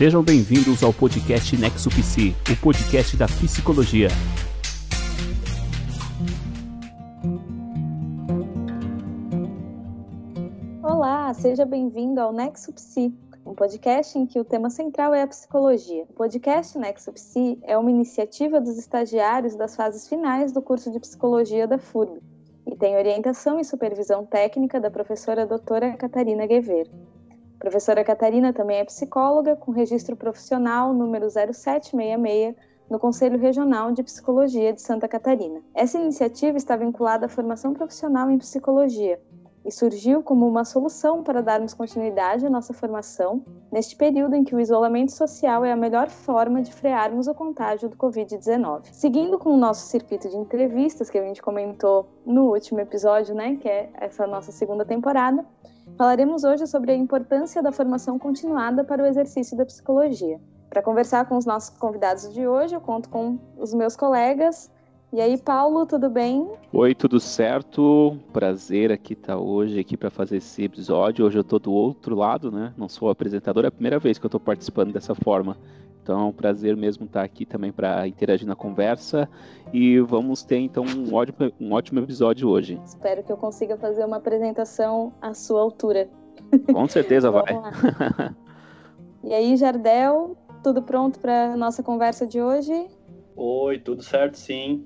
Sejam bem-vindos ao podcast Nexo Psi, o podcast da psicologia. Olá, seja bem-vindo ao Nexo Psi, um podcast em que o tema central é a psicologia. O podcast Nexo Psi é uma iniciativa dos estagiários das fases finais do curso de psicologia da FURB e tem orientação e supervisão técnica da professora doutora Catarina Guever. Professora Catarina também é psicóloga com registro profissional número 0766 no Conselho Regional de Psicologia de Santa Catarina. Essa iniciativa está vinculada à formação profissional em psicologia e surgiu como uma solução para darmos continuidade à nossa formação neste período em que o isolamento social é a melhor forma de frearmos o contágio do Covid-19. Seguindo com o nosso circuito de entrevistas que a gente comentou no último episódio, né, que é essa nossa segunda temporada, falaremos hoje sobre a importância da formação continuada para o exercício da psicologia. Para conversar com os nossos convidados de hoje, eu conto com os meus colegas e aí, Paulo, tudo bem? Oi, tudo certo? Prazer aqui estar tá hoje aqui para fazer esse episódio. Hoje eu estou do outro lado, né? Não sou apresentador, é a primeira vez que eu estou participando dessa forma. Então é um prazer mesmo estar aqui também para interagir na conversa e vamos ter então um ótimo, um ótimo episódio hoje. Espero que eu consiga fazer uma apresentação à sua altura. Com certeza vai. e aí, Jardel, tudo pronto para nossa conversa de hoje? Oi, tudo certo sim.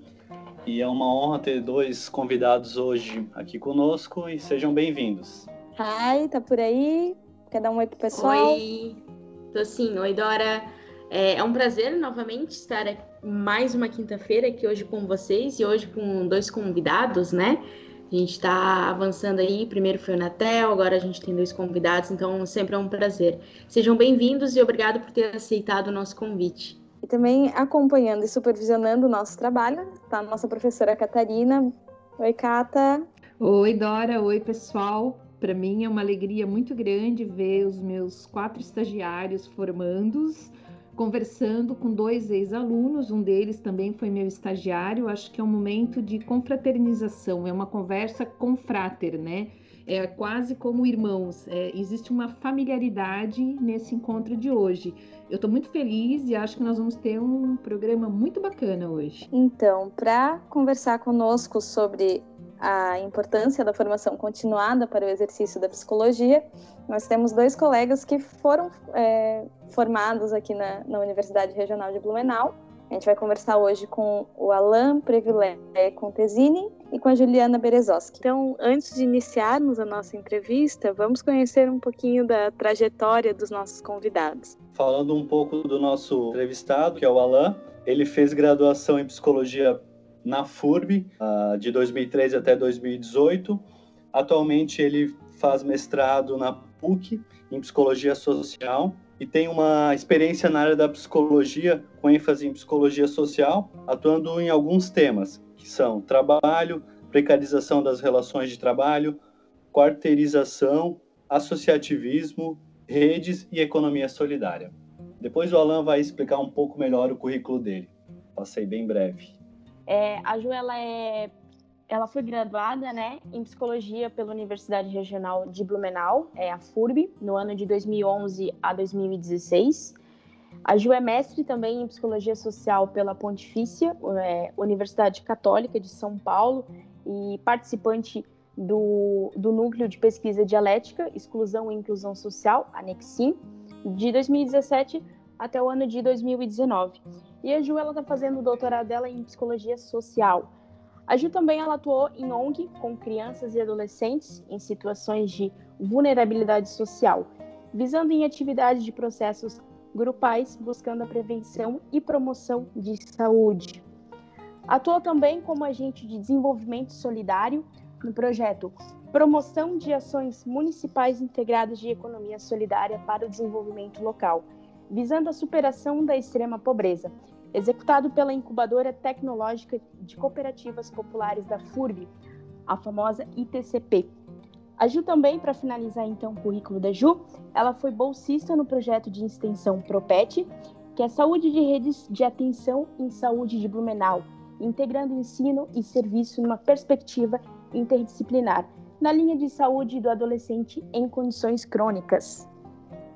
E é uma honra ter dois convidados hoje aqui conosco e sejam bem-vindos. Hi, tá por aí? Quer dar um oi pro pessoal? Oi, tô sim. Oi, Dora. É, é um prazer novamente estar mais uma quinta-feira aqui hoje com vocês e hoje com dois convidados, né? A gente está avançando aí. Primeiro foi o Natel, agora a gente tem dois convidados, então sempre é um prazer. Sejam bem-vindos e obrigado por ter aceitado o nosso convite. E também acompanhando e supervisionando o nosso trabalho está a nossa professora Catarina. Oi, Cata. Oi, Dora. Oi, pessoal. Para mim é uma alegria muito grande ver os meus quatro estagiários formandos, conversando com dois ex-alunos, um deles também foi meu estagiário. Acho que é um momento de confraternização, é uma conversa com frater, né? É quase como irmãos. É, existe uma familiaridade nesse encontro de hoje. Eu estou muito feliz e acho que nós vamos ter um programa muito bacana hoje. Então, para conversar conosco sobre a importância da formação continuada para o exercício da psicologia, nós temos dois colegas que foram é, formados aqui na, na Universidade Regional de Blumenau. A gente vai conversar hoje com o Alain Previlé Contesini e com a Juliana Berezoski. Então, antes de iniciarmos a nossa entrevista, vamos conhecer um pouquinho da trajetória dos nossos convidados. Falando um pouco do nosso entrevistado, que é o Alain, ele fez graduação em psicologia na FURB, ah, de 2013 até 2018. Atualmente ele faz mestrado na PUC em psicologia social e tem uma experiência na área da psicologia, com ênfase em psicologia social, atuando em alguns temas, que são trabalho, precarização das relações de trabalho, quarteirização, associativismo, redes e economia solidária. Depois o Alan vai explicar um pouco melhor o currículo dele. Passei bem breve. É, a Ju ela é, ela foi graduada, né, em psicologia pela Universidade Regional de Blumenau, é a FURB, no ano de 2011 a 2016. A Ju é mestre também em Psicologia Social pela Pontifícia é, Universidade Católica de São Paulo e participante do, do Núcleo de Pesquisa Dialética, Exclusão e Inclusão Social, ANEXIM, de 2017 até o ano de 2019. E a Ju está fazendo o doutorado dela em Psicologia Social. A Ju também ela atuou em ONG com crianças e adolescentes em situações de vulnerabilidade social, visando em atividades de processos grupais buscando a prevenção e promoção de saúde. Atua também como agente de desenvolvimento solidário no projeto Promoção de Ações Municipais Integradas de Economia Solidária para o Desenvolvimento Local, visando a superação da extrema pobreza, executado pela Incubadora Tecnológica de Cooperativas Populares da FURB, a famosa ITCP, a Ju também, para finalizar então o currículo da Ju, ela foi bolsista no projeto de extensão PROPET, que é Saúde de Redes de Atenção em Saúde de Blumenau, integrando ensino e serviço numa perspectiva interdisciplinar, na linha de saúde do adolescente em condições crônicas.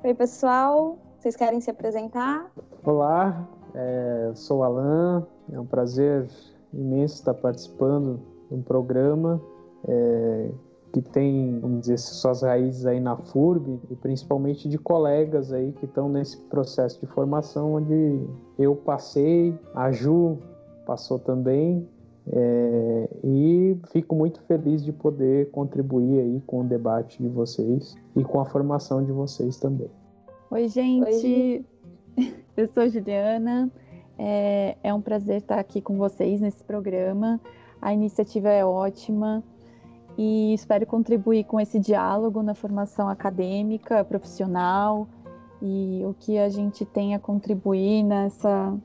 Oi, pessoal, Vocês querem se apresentar? Olá, é, sou Alan. É um prazer imenso estar participando de um programa é, que tem, vamos dizer, suas raízes aí na FURB e principalmente de colegas aí que estão nesse processo de formação onde eu passei, a Ju passou também é, e fico muito feliz de poder contribuir aí com o debate de vocês e com a formação de vocês também. Oi, gente. Oi. Eu sou Juliana. É, é um prazer estar aqui com vocês nesse programa. A iniciativa é ótima e espero contribuir com esse diálogo na formação acadêmica, profissional e o que a gente tem a contribuir nessa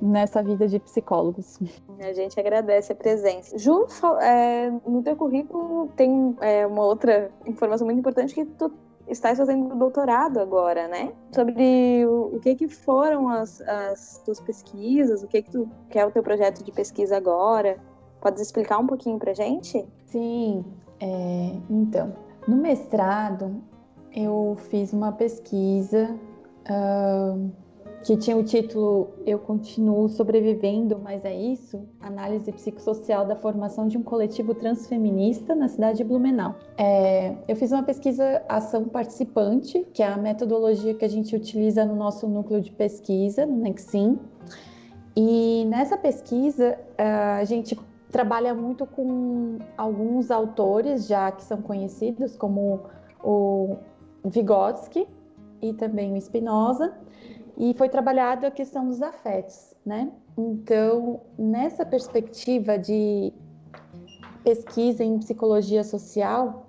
nessa vida de psicólogos. A gente agradece a presença. Ju, é, no teu currículo tem é, uma outra informação muito importante que tu estás fazendo doutorado agora, né? Sobre o, o que que foram as, as tuas pesquisas, o que que tu que é o teu projeto de pesquisa agora. Pode explicar um pouquinho pra gente? Sim, é, então, no mestrado eu fiz uma pesquisa uh, que tinha o título Eu Continuo Sobrevivendo, mas é isso? Análise psicossocial da formação de um coletivo transfeminista na cidade de Blumenau. É, eu fiz uma pesquisa ação participante, que é a metodologia que a gente utiliza no nosso núcleo de pesquisa, no Nexim. E nessa pesquisa, a gente trabalha muito com alguns autores já que são conhecidos, como o Vygotsky e também o Spinoza e foi trabalhado a questão dos afetos, né? Então, nessa perspectiva de pesquisa em psicologia social,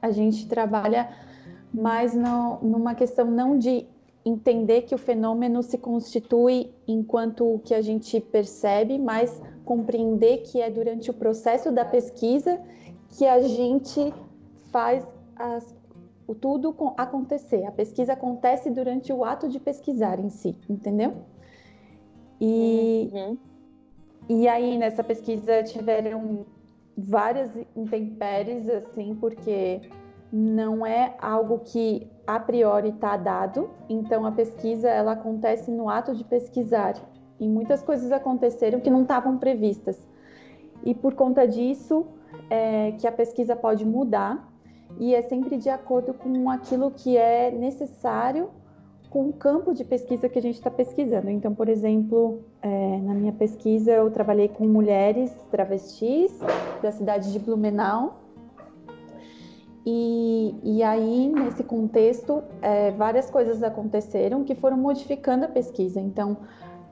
a gente trabalha mais no, numa questão não de entender que o fenômeno se constitui enquanto o que a gente percebe, mas compreender que é durante o processo da pesquisa que a gente faz as o tudo acontecer. A pesquisa acontece durante o ato de pesquisar em si, entendeu? E, uhum. e aí nessa pesquisa tiveram várias intempéries, assim, porque não é algo que a priori está dado. Então a pesquisa ela acontece no ato de pesquisar e muitas coisas aconteceram que não estavam previstas. E por conta disso é, que a pesquisa pode mudar e é sempre de acordo com aquilo que é necessário com o campo de pesquisa que a gente está pesquisando. Então, por exemplo, é, na minha pesquisa eu trabalhei com mulheres travestis da cidade de Blumenau. E, e aí, nesse contexto, é, várias coisas aconteceram que foram modificando a pesquisa. Então,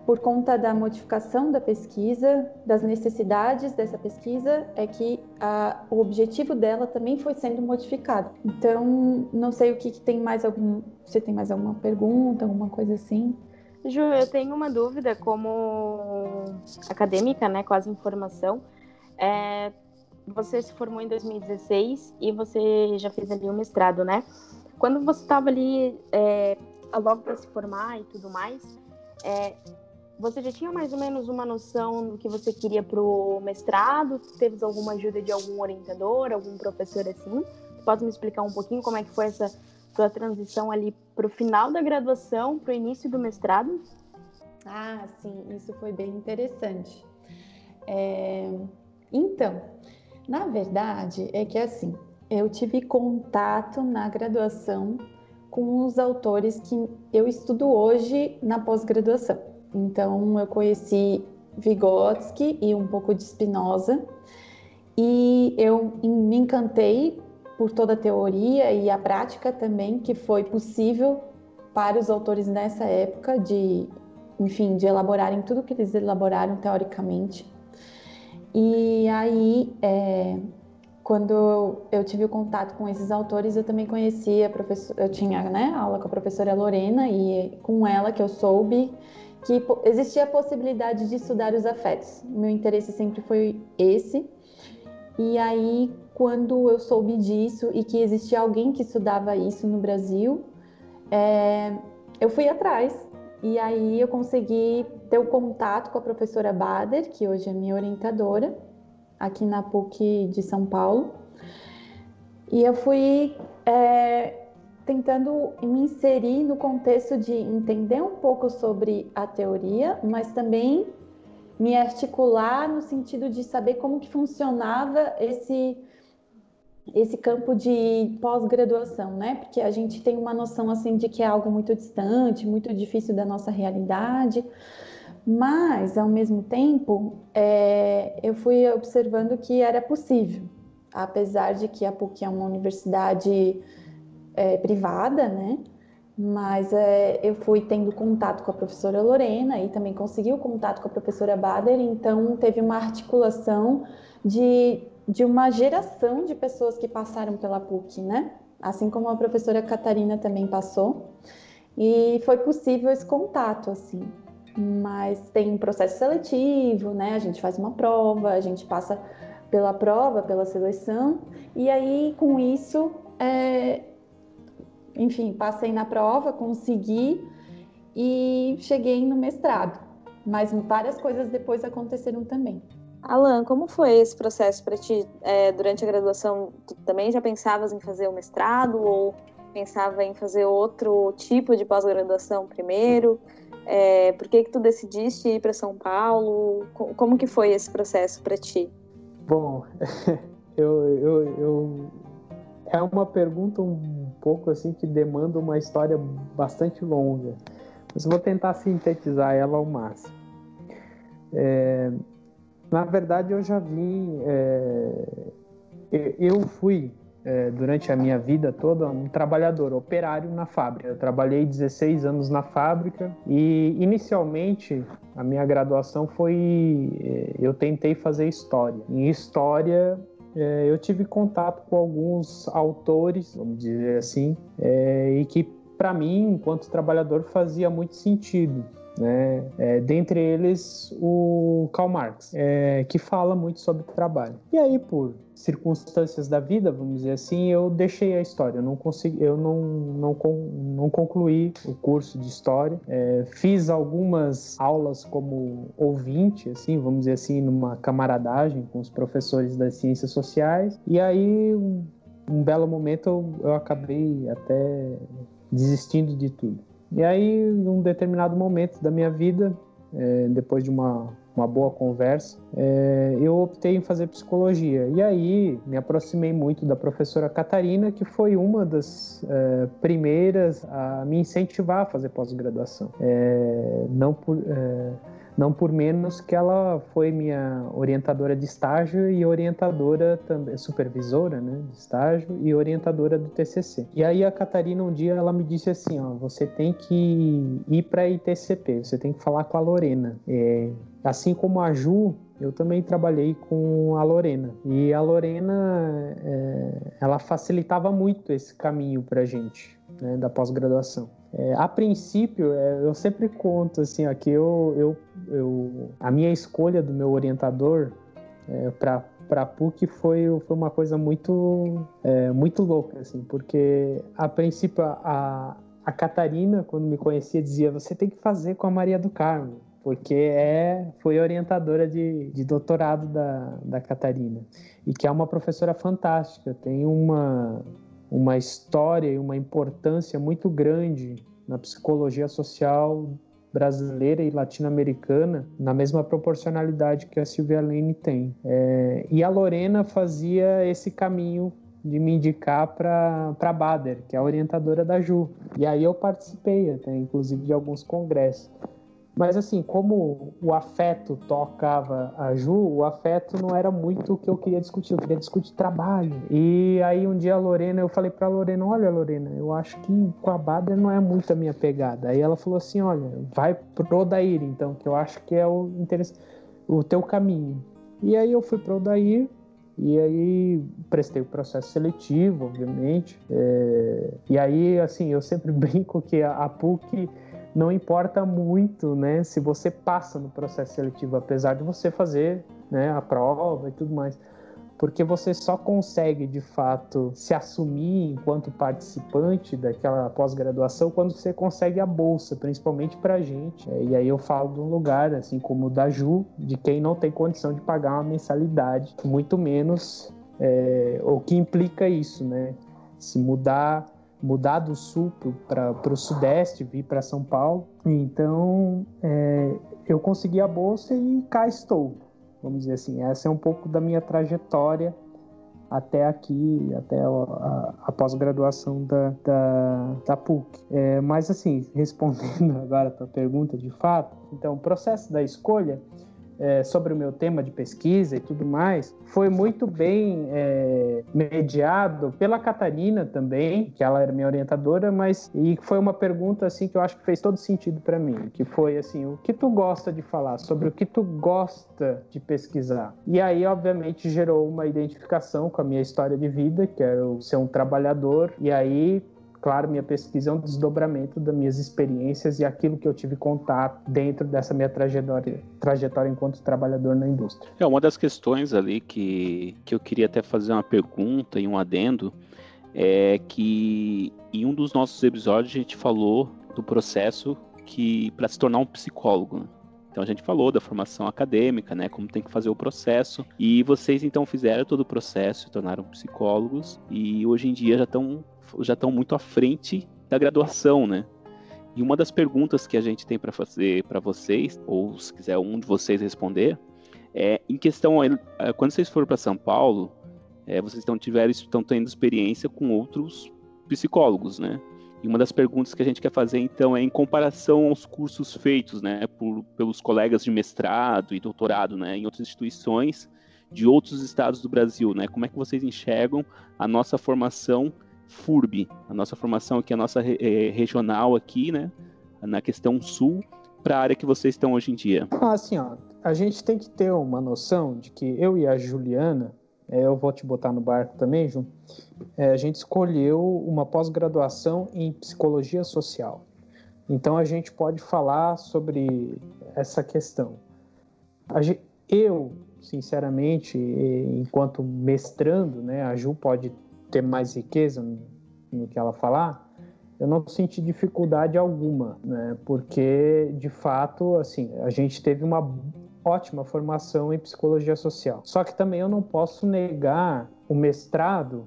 por conta da modificação da pesquisa, das necessidades dessa pesquisa, é que a, o objetivo dela também foi sendo modificado. Então, não sei o que, que tem mais algum. Você tem mais alguma pergunta, alguma coisa assim? Ju, eu tenho uma dúvida como acadêmica, né, quase informação. É, você se formou em 2016 e você já fez ali o um mestrado, né? Quando você estava ali é, logo para se formar e tudo mais, é, você já tinha mais ou menos uma noção do que você queria para o mestrado? Teve alguma ajuda de algum orientador, algum professor assim? Pode me explicar um pouquinho como é que foi essa sua transição ali para o final da graduação, para o início do mestrado? Ah, sim, isso foi bem interessante. É... Então, na verdade, é que assim, eu tive contato na graduação com os autores que eu estudo hoje na pós-graduação. Então, eu conheci Vygotsky e um pouco de Spinoza, e eu me encantei por toda a teoria e a prática também que foi possível para os autores nessa época de, enfim, de elaborarem tudo que eles elaboraram teoricamente. E aí, é, quando eu tive o contato com esses autores, eu também conhecia a professora, eu tinha né, aula com a professora Lorena e com ela que eu soube que existia a possibilidade de estudar os afetos. Meu interesse sempre foi esse. E aí, quando eu soube disso e que existia alguém que estudava isso no Brasil, é, eu fui atrás. E aí eu consegui ter o contato com a professora Bader, que hoje é minha orientadora, aqui na PUC de São Paulo. E eu fui é, tentando me inserir no contexto de entender um pouco sobre a teoria, mas também me articular no sentido de saber como que funcionava esse esse campo de pós-graduação, né? Porque a gente tem uma noção assim de que é algo muito distante, muito difícil da nossa realidade, mas ao mesmo tempo é, eu fui observando que era possível, apesar de que a PUC é uma universidade é, privada, né? Mas é, eu fui tendo contato com a professora Lorena e também consegui o contato com a professora Bader, então teve uma articulação de, de uma geração de pessoas que passaram pela PUC, né? Assim como a professora Catarina também passou. E foi possível esse contato, assim. Mas tem um processo seletivo, né? A gente faz uma prova, a gente passa pela prova, pela seleção, e aí com isso é, enfim, passei na prova, consegui e cheguei no mestrado. Mas várias coisas depois aconteceram também. Alan, como foi esse processo para ti? É, durante a graduação, tu também já pensavas em fazer o mestrado ou pensava em fazer outro tipo de pós-graduação primeiro? É, por que que tu decidiste ir para São Paulo? Como que foi esse processo para ti? Bom, eu, eu, eu, é uma pergunta um pouco assim que demanda uma história bastante longa, mas vou tentar sintetizar ela ao máximo. É, na verdade, eu já vim. É, eu fui, é, durante a minha vida toda, um trabalhador operário na fábrica. Eu trabalhei 16 anos na fábrica e, inicialmente, a minha graduação foi. É, eu tentei fazer história. Em história, é, eu tive contato com alguns autores, vamos dizer assim, é, e que para mim, enquanto trabalhador, fazia muito sentido. Né? É, dentre eles, o Karl Marx, é, que fala muito sobre trabalho. E aí, por circunstâncias da vida, vamos dizer assim, eu deixei a história. Eu não consegui, eu não, não, não concluí o curso de história. É, fiz algumas aulas como ouvinte, assim, vamos dizer assim, numa camaradagem com os professores das ciências sociais. E aí, um, um belo momento, eu, eu acabei até desistindo de tudo. E aí, em um determinado momento da minha vida, é, depois de uma uma boa conversa, é, eu optei em fazer psicologia. E aí me aproximei muito da professora Catarina, que foi uma das é, primeiras a me incentivar a fazer pós-graduação. É, não por é, não por menos que ela foi minha orientadora de estágio e orientadora também, supervisora, né, de estágio e orientadora do TCC. E aí a Catarina um dia ela me disse assim, ó, você tem que ir para ITCP, você tem que falar com a Lorena. É, assim como a Ju, eu também trabalhei com a Lorena e a Lorena é, ela facilitava muito esse caminho para gente né, da pós-graduação. É, a princípio, é, eu sempre conto assim, aqui eu, eu, eu, a minha escolha do meu orientador é, para para PUC foi, foi uma coisa muito é, muito louca assim, porque a princípio a, a Catarina quando me conhecia dizia você tem que fazer com a Maria do Carmo porque é foi orientadora de, de doutorado da, da Catarina. E que é uma professora fantástica tem uma uma história e uma importância muito grande na psicologia social brasileira e latino-americana na mesma proporcionalidade que a Silvia Lane tem. É, e a Lorena fazia esse caminho de me indicar para Bader, que é a orientadora da Ju. E aí eu participei até, inclusive, de alguns congressos. Mas assim, como o afeto tocava a Ju, o afeto não era muito o que eu queria discutir, eu queria discutir trabalho. E aí um dia a Lorena, eu falei pra Lorena, olha Lorena, eu acho que com a Bader não é muito a minha pegada. Aí ela falou assim, olha, vai pro Odair então, que eu acho que é o interesse, o teu caminho. E aí eu fui pro Odair, e aí prestei o processo seletivo, obviamente. É... E aí, assim, eu sempre brinco que a PUC não importa muito, né, se você passa no processo seletivo, apesar de você fazer, né, a prova e tudo mais, porque você só consegue de fato se assumir enquanto participante daquela pós-graduação quando você consegue a bolsa, principalmente para gente. É, e aí eu falo de um lugar assim como o da Ju, de quem não tem condição de pagar uma mensalidade, muito menos é, o que implica isso, né? Se mudar mudar do sul para o sudeste, vir para São Paulo. Então, é, eu consegui a bolsa e cá estou. Vamos dizer assim, essa é um pouco da minha trajetória até aqui, até a, a, a pós-graduação da, da, da PUC. É, mas, assim, respondendo agora a tua pergunta de fato, então, o processo da escolha é, sobre o meu tema de pesquisa e tudo mais, foi muito bem é, mediado pela Catarina também, que ela era minha orientadora, mas e foi uma pergunta assim que eu acho que fez todo sentido para mim, que foi assim, o que tu gosta de falar, sobre o que tu gosta de pesquisar. E aí, obviamente, gerou uma identificação com a minha história de vida, que eu ser um trabalhador, e aí claro, minha pesquisa é um desdobramento das minhas experiências e aquilo que eu tive contato dentro dessa minha trajetória, trajetória enquanto trabalhador na indústria. É uma das questões ali que, que eu queria até fazer uma pergunta e um adendo é que em um dos nossos episódios a gente falou do processo que para se tornar um psicólogo. Né? Então a gente falou da formação acadêmica, né, como tem que fazer o processo, e vocês então fizeram todo o processo, se tornaram psicólogos e hoje em dia já estão já estão muito à frente da graduação, né? E uma das perguntas que a gente tem para fazer para vocês, ou se quiser um de vocês responder, é em questão é, quando vocês foram para São Paulo, é, vocês estão tiveram estão tendo experiência com outros psicólogos, né? Uma das perguntas que a gente quer fazer então é em comparação aos cursos feitos, né, por, pelos colegas de mestrado e doutorado, né, em outras instituições de outros estados do Brasil, né? Como é que vocês enxergam a nossa formação FURB, a nossa formação aqui, a nossa é, regional aqui, né, na questão sul, para a área que vocês estão hoje em dia? Ah, assim, ó, a gente tem que ter uma noção de que eu e a Juliana, eu vou te botar no barco também, Ju, é, a gente escolheu uma pós-graduação em psicologia social. Então a gente pode falar sobre essa questão. Gente, eu, sinceramente, enquanto mestrando, né, a Ju pode ter mais riqueza no que ela falar, eu não senti dificuldade alguma, né? Porque de fato, assim, a gente teve uma ótima formação em psicologia social. Só que também eu não posso negar o mestrado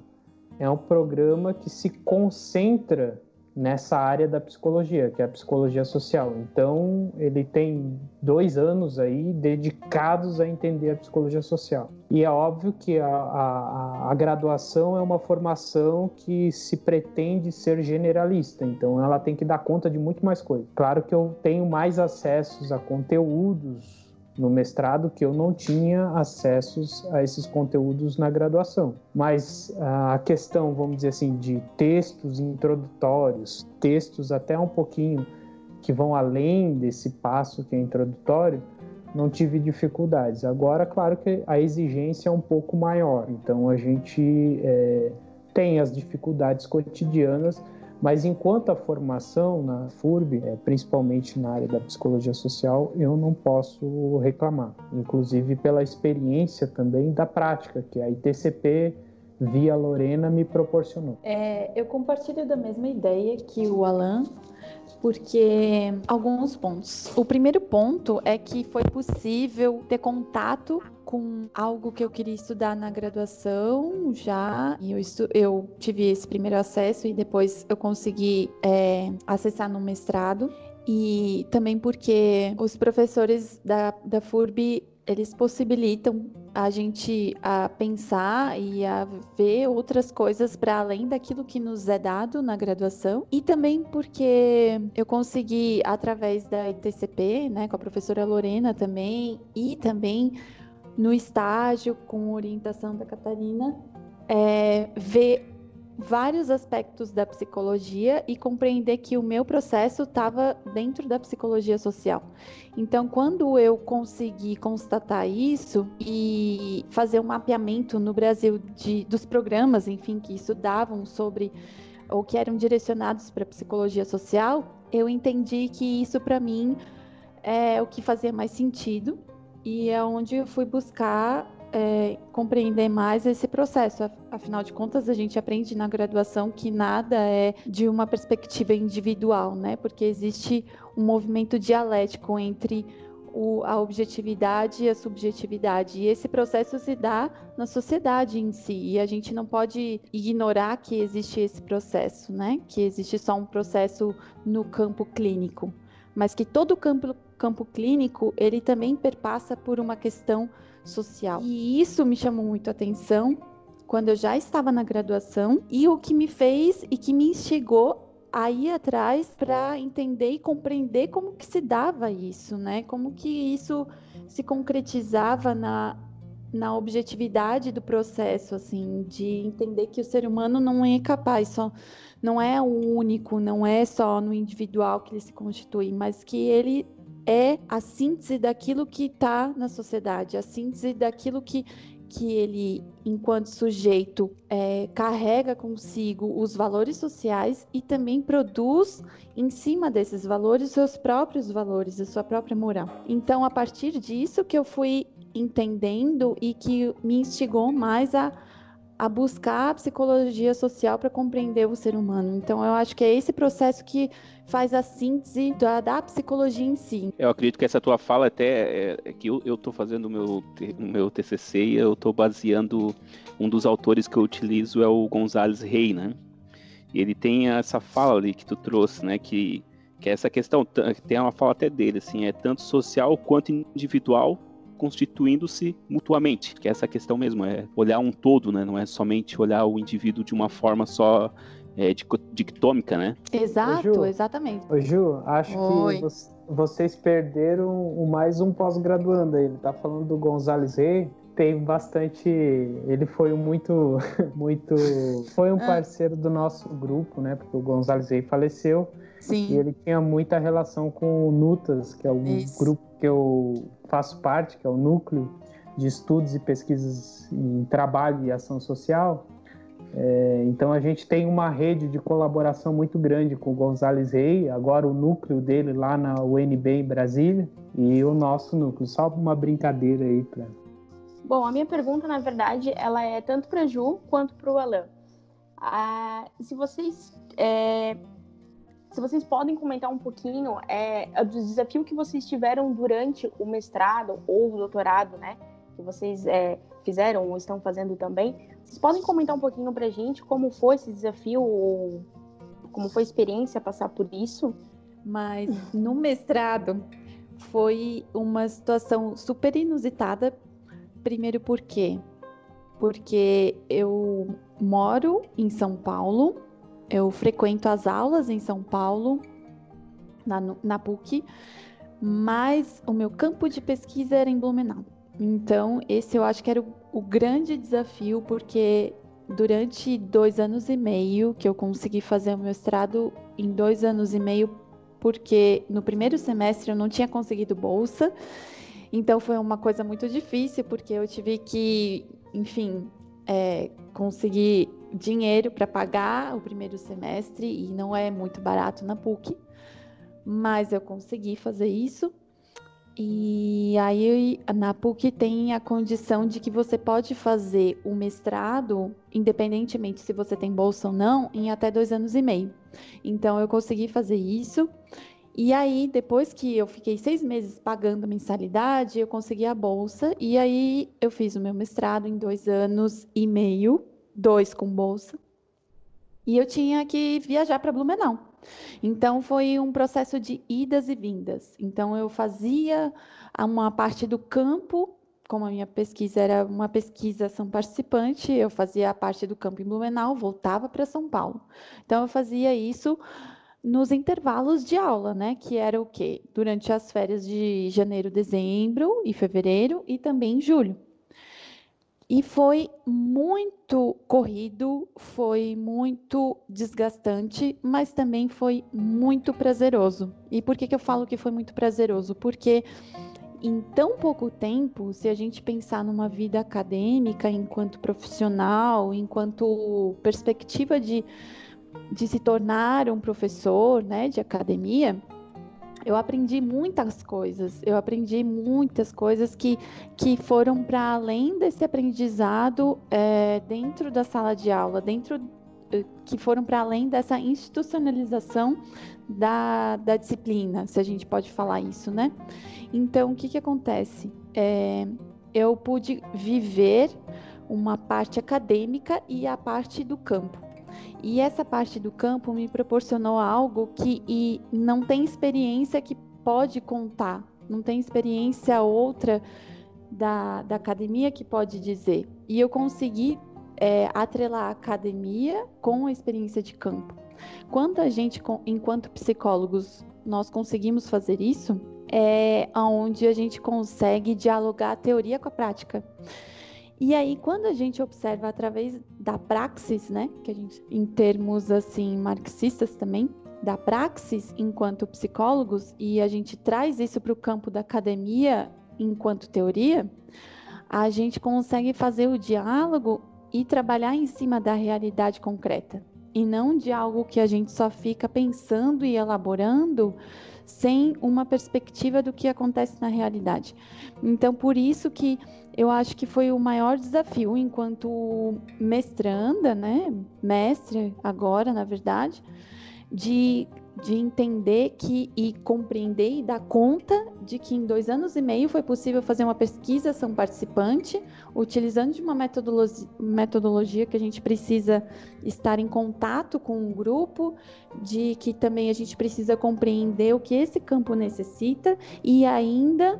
é um programa que se concentra nessa área da psicologia, que é a psicologia social. Então, ele tem dois anos aí dedicados a entender a psicologia social. E é óbvio que a, a, a graduação é uma formação que se pretende ser generalista, então ela tem que dar conta de muito mais coisas. Claro que eu tenho mais acessos a conteúdos no mestrado que eu não tinha acessos a esses conteúdos na graduação. Mas a questão, vamos dizer assim, de textos introdutórios, textos até um pouquinho que vão além desse passo que é introdutório, não tive dificuldades. Agora, claro que a exigência é um pouco maior, então a gente é, tem as dificuldades cotidianas mas enquanto a formação na FURB, é, principalmente na área da psicologia social, eu não posso reclamar. Inclusive pela experiência também da prática, que a ITCP via Lorena me proporcionou. É, eu compartilho da mesma ideia que o Alan, porque alguns pontos. O primeiro ponto é que foi possível ter contato com algo que eu queria estudar na graduação já. E eu, estu eu tive esse primeiro acesso e depois eu consegui é, acessar no mestrado. E também porque os professores da, da FURB eles possibilitam a gente a pensar e a ver outras coisas para além daquilo que nos é dado na graduação e também porque eu consegui através da ITCP, né, com a professora Lorena também e também no estágio com orientação da Catarina, é, ver vários aspectos da psicologia e compreender que o meu processo estava dentro da psicologia social. Então, quando eu consegui constatar isso e fazer um mapeamento no Brasil de, dos programas, enfim, que estudavam sobre ou que eram direcionados para psicologia social, eu entendi que isso para mim é o que fazia mais sentido e é onde eu fui buscar é, compreender mais esse processo. Afinal de contas, a gente aprende na graduação que nada é de uma perspectiva individual, né? Porque existe um movimento dialético entre o, a objetividade e a subjetividade. E esse processo se dá na sociedade em si. E a gente não pode ignorar que existe esse processo, né? Que existe só um processo no campo clínico. Mas que todo campo, campo clínico, ele também perpassa por uma questão social. E isso me chamou muito a atenção quando eu já estava na graduação e o que me fez e que me instigou a ir atrás para entender e compreender como que se dava isso, né? Como que isso se concretizava na, na objetividade do processo, assim, de entender que o ser humano não é capaz, só não é o único, não é só no individual que ele se constitui, mas que ele é a síntese daquilo que está na sociedade, a síntese daquilo que que ele, enquanto sujeito, é, carrega consigo os valores sociais e também produz em cima desses valores seus próprios valores, a sua própria moral. Então, a partir disso que eu fui entendendo e que me instigou mais a a buscar a psicologia social para compreender o ser humano. Então, eu acho que é esse processo que faz a síntese da, da psicologia em si. Eu acredito que essa tua fala até é, é que eu estou fazendo o meu, meu TCC e eu estou baseando um dos autores que eu utilizo é o Gonzales Rey, né? E ele tem essa fala ali que tu trouxe, né? Que, que é essa questão, tem uma fala até dele, assim, é tanto social quanto individual constituindo-se mutuamente, que é essa questão mesmo, é olhar um todo, né? Não é somente olhar o indivíduo de uma forma só é, dictômica, né? Exato, Ô, Ju, exatamente. Ô, Ju, acho Oi. que vocês perderam mais um pós-graduando aí. Ele tá falando do Gonzales Rey, tem bastante. Ele foi muito, muito. Foi um ah. parceiro do nosso grupo, né? Porque o Gonzales Rey faleceu. Sim. E ele tinha muita relação com o Nutas, que é o Isso. grupo que eu faço parte, que é o núcleo de estudos e pesquisas em trabalho e ação social. É, então a gente tem uma rede de colaboração muito grande com o Gonzales Rey, agora o núcleo dele lá na UNB em Brasília e o nosso núcleo. Só uma brincadeira aí para. Bom, a minha pergunta na verdade ela é tanto para Ju quanto para o Alan. Ah, se vocês é, se vocês podem comentar um pouquinho é, do desafio que vocês tiveram durante o mestrado ou o doutorado, né? Que vocês é, fizeram ou estão fazendo também. Vocês podem comentar um pouquinho pra gente como foi esse desafio ou como foi a experiência passar por isso? Mas no mestrado foi uma situação super inusitada. Primeiro por quê? Porque eu moro em São Paulo eu frequento as aulas em São Paulo, na, na PUC, mas o meu campo de pesquisa era em Blumenau. Então, esse eu acho que era o, o grande desafio, porque durante dois anos e meio que eu consegui fazer o mestrado em dois anos e meio, porque no primeiro semestre eu não tinha conseguido bolsa, então foi uma coisa muito difícil, porque eu tive que, enfim, é, conseguir dinheiro para pagar o primeiro semestre e não é muito barato na PUC, mas eu consegui fazer isso. E aí na PUC tem a condição de que você pode fazer o mestrado, independentemente se você tem bolsa ou não, em até dois anos e meio. Então eu consegui fazer isso. E aí, depois que eu fiquei seis meses pagando a mensalidade, eu consegui a bolsa. E aí eu fiz o meu mestrado em dois anos e meio dois com bolsa. E eu tinha que viajar para Blumenau. Então foi um processo de idas e vindas. Então eu fazia uma parte do campo, como a minha pesquisa era uma pesquisa ação participante, eu fazia a parte do campo em Blumenau, voltava para São Paulo. Então eu fazia isso nos intervalos de aula, né? Que era o quê? Durante as férias de janeiro, dezembro e fevereiro e também julho. E foi muito corrido, foi muito desgastante, mas também foi muito prazeroso. E por que, que eu falo que foi muito prazeroso? Porque em tão pouco tempo, se a gente pensar numa vida acadêmica, enquanto profissional, enquanto perspectiva de, de se tornar um professor né, de academia, eu aprendi muitas coisas. Eu aprendi muitas coisas que, que foram para além desse aprendizado é, dentro da sala de aula, dentro eh, que foram para além dessa institucionalização da, da disciplina, se a gente pode falar isso, né? Então, o que, que acontece? É, eu pude viver uma parte acadêmica e a parte do campo. E essa parte do campo me proporcionou algo que não tem experiência que pode contar, não tem experiência outra da, da academia que pode dizer. E eu consegui é, atrelar a academia com a experiência de campo. Quando a gente, enquanto psicólogos, nós conseguimos fazer isso, é onde a gente consegue dialogar a teoria com a prática. E aí, quando a gente observa através da praxis, né, que a gente, em termos assim marxistas também, da praxis enquanto psicólogos, e a gente traz isso para o campo da academia enquanto teoria, a gente consegue fazer o diálogo e trabalhar em cima da realidade concreta, e não de algo que a gente só fica pensando e elaborando sem uma perspectiva do que acontece na realidade. Então, por isso que eu acho que foi o maior desafio enquanto mestranda, né, mestre agora, na verdade, de, de entender que e compreender e dar conta de que em dois anos e meio foi possível fazer uma pesquisa ação participante, utilizando de uma metodologia, metodologia que a gente precisa estar em contato com o grupo, de que também a gente precisa compreender o que esse campo necessita e ainda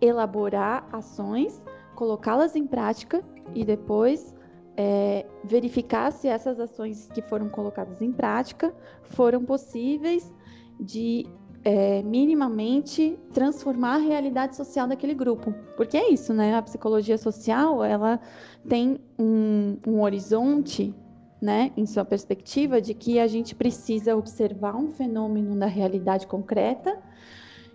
elaborar ações, colocá-las em prática e depois é, verificar se essas ações que foram colocadas em prática foram possíveis de é, minimamente transformar a realidade social daquele grupo. Porque é isso, né? A psicologia social, ela tem um, um horizonte, né, em sua perspectiva, de que a gente precisa observar um fenômeno na realidade concreta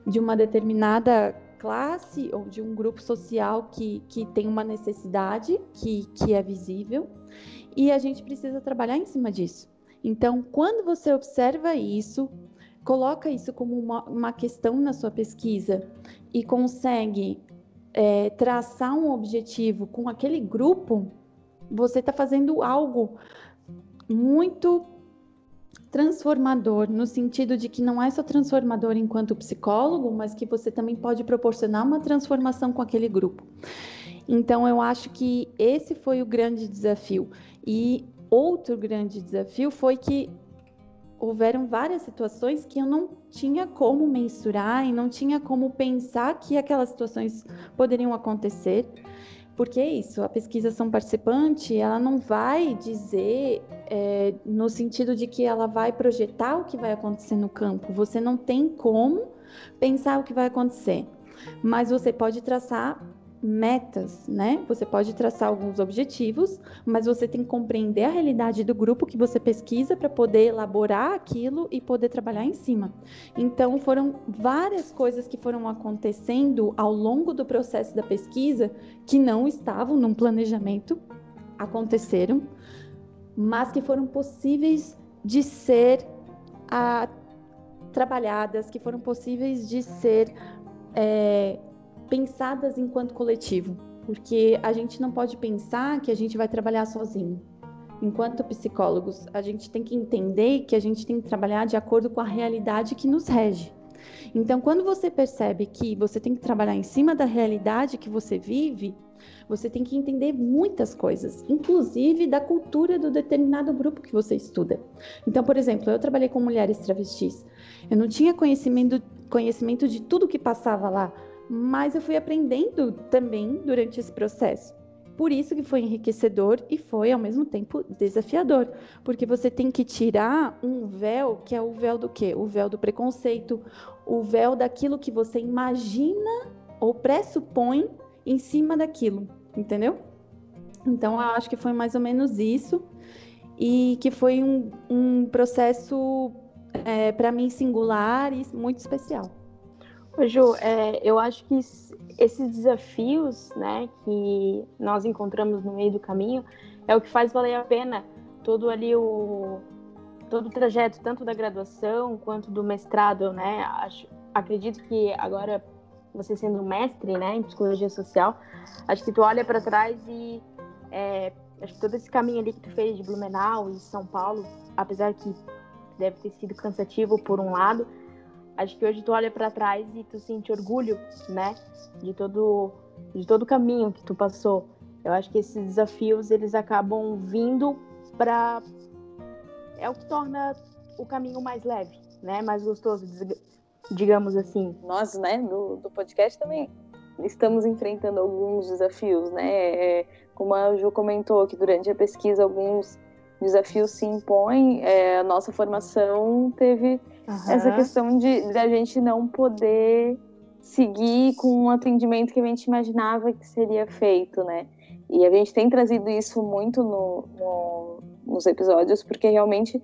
de uma determinada classe ou de um grupo social que, que tem uma necessidade que, que é visível e a gente precisa trabalhar em cima disso. Então, quando você observa isso, coloca isso como uma, uma questão na sua pesquisa e consegue é, traçar um objetivo com aquele grupo, você está fazendo algo muito transformador, no sentido de que não é só transformador enquanto psicólogo, mas que você também pode proporcionar uma transformação com aquele grupo. Então, eu acho que esse foi o grande desafio. E outro grande desafio foi que houveram várias situações que eu não tinha como mensurar e não tinha como pensar que aquelas situações poderiam acontecer. Porque é isso, a pesquisa são participante, ela não vai dizer é, no sentido de que ela vai projetar o que vai acontecer no campo. Você não tem como pensar o que vai acontecer, mas você pode traçar metas, né? Você pode traçar alguns objetivos, mas você tem que compreender a realidade do grupo que você pesquisa para poder elaborar aquilo e poder trabalhar em cima. Então, foram várias coisas que foram acontecendo ao longo do processo da pesquisa que não estavam num planejamento, aconteceram, mas que foram possíveis de ser a, ah, trabalhadas, que foram possíveis de ser é, pensadas enquanto coletivo, porque a gente não pode pensar que a gente vai trabalhar sozinho. Enquanto psicólogos, a gente tem que entender que a gente tem que trabalhar de acordo com a realidade que nos rege. Então, quando você percebe que você tem que trabalhar em cima da realidade que você vive, você tem que entender muitas coisas, inclusive da cultura do determinado grupo que você estuda. Então, por exemplo, eu trabalhei com mulheres travestis. Eu não tinha conhecimento, conhecimento de tudo que passava lá, mas eu fui aprendendo também durante esse processo. Por isso que foi enriquecedor e foi ao mesmo tempo desafiador, porque você tem que tirar um véu, que é o véu do quê? O véu do preconceito, o véu daquilo que você imagina ou pressupõe em cima daquilo, entendeu? Então, eu acho que foi mais ou menos isso e que foi um, um processo é, para mim singular e muito especial. Ju, é, eu acho que esses desafios né, que nós encontramos no meio do caminho é o que faz valer a pena todo ali o todo o trajeto, tanto da graduação quanto do mestrado, né? Acho, acredito que agora você sendo mestre, né, em psicologia social, acho que tu olha para trás e é, acho que todo esse caminho ali que tu fez de Blumenau e São Paulo, apesar que deve ter sido cansativo por um lado, acho que hoje tu olha para trás e tu sente orgulho, né, de todo de todo o caminho que tu passou. Eu acho que esses desafios eles acabam vindo para é o que torna o caminho mais leve, né, mais gostoso, digamos assim. Nós, né, do, do podcast também estamos enfrentando alguns desafios, né? É, como a Ju comentou, que durante a pesquisa alguns desafios se impõem. É, a nossa formação teve uhum. essa questão de, de a gente não poder seguir com um atendimento que a gente imaginava que seria feito, né? E a gente tem trazido isso muito no, no, nos episódios, porque realmente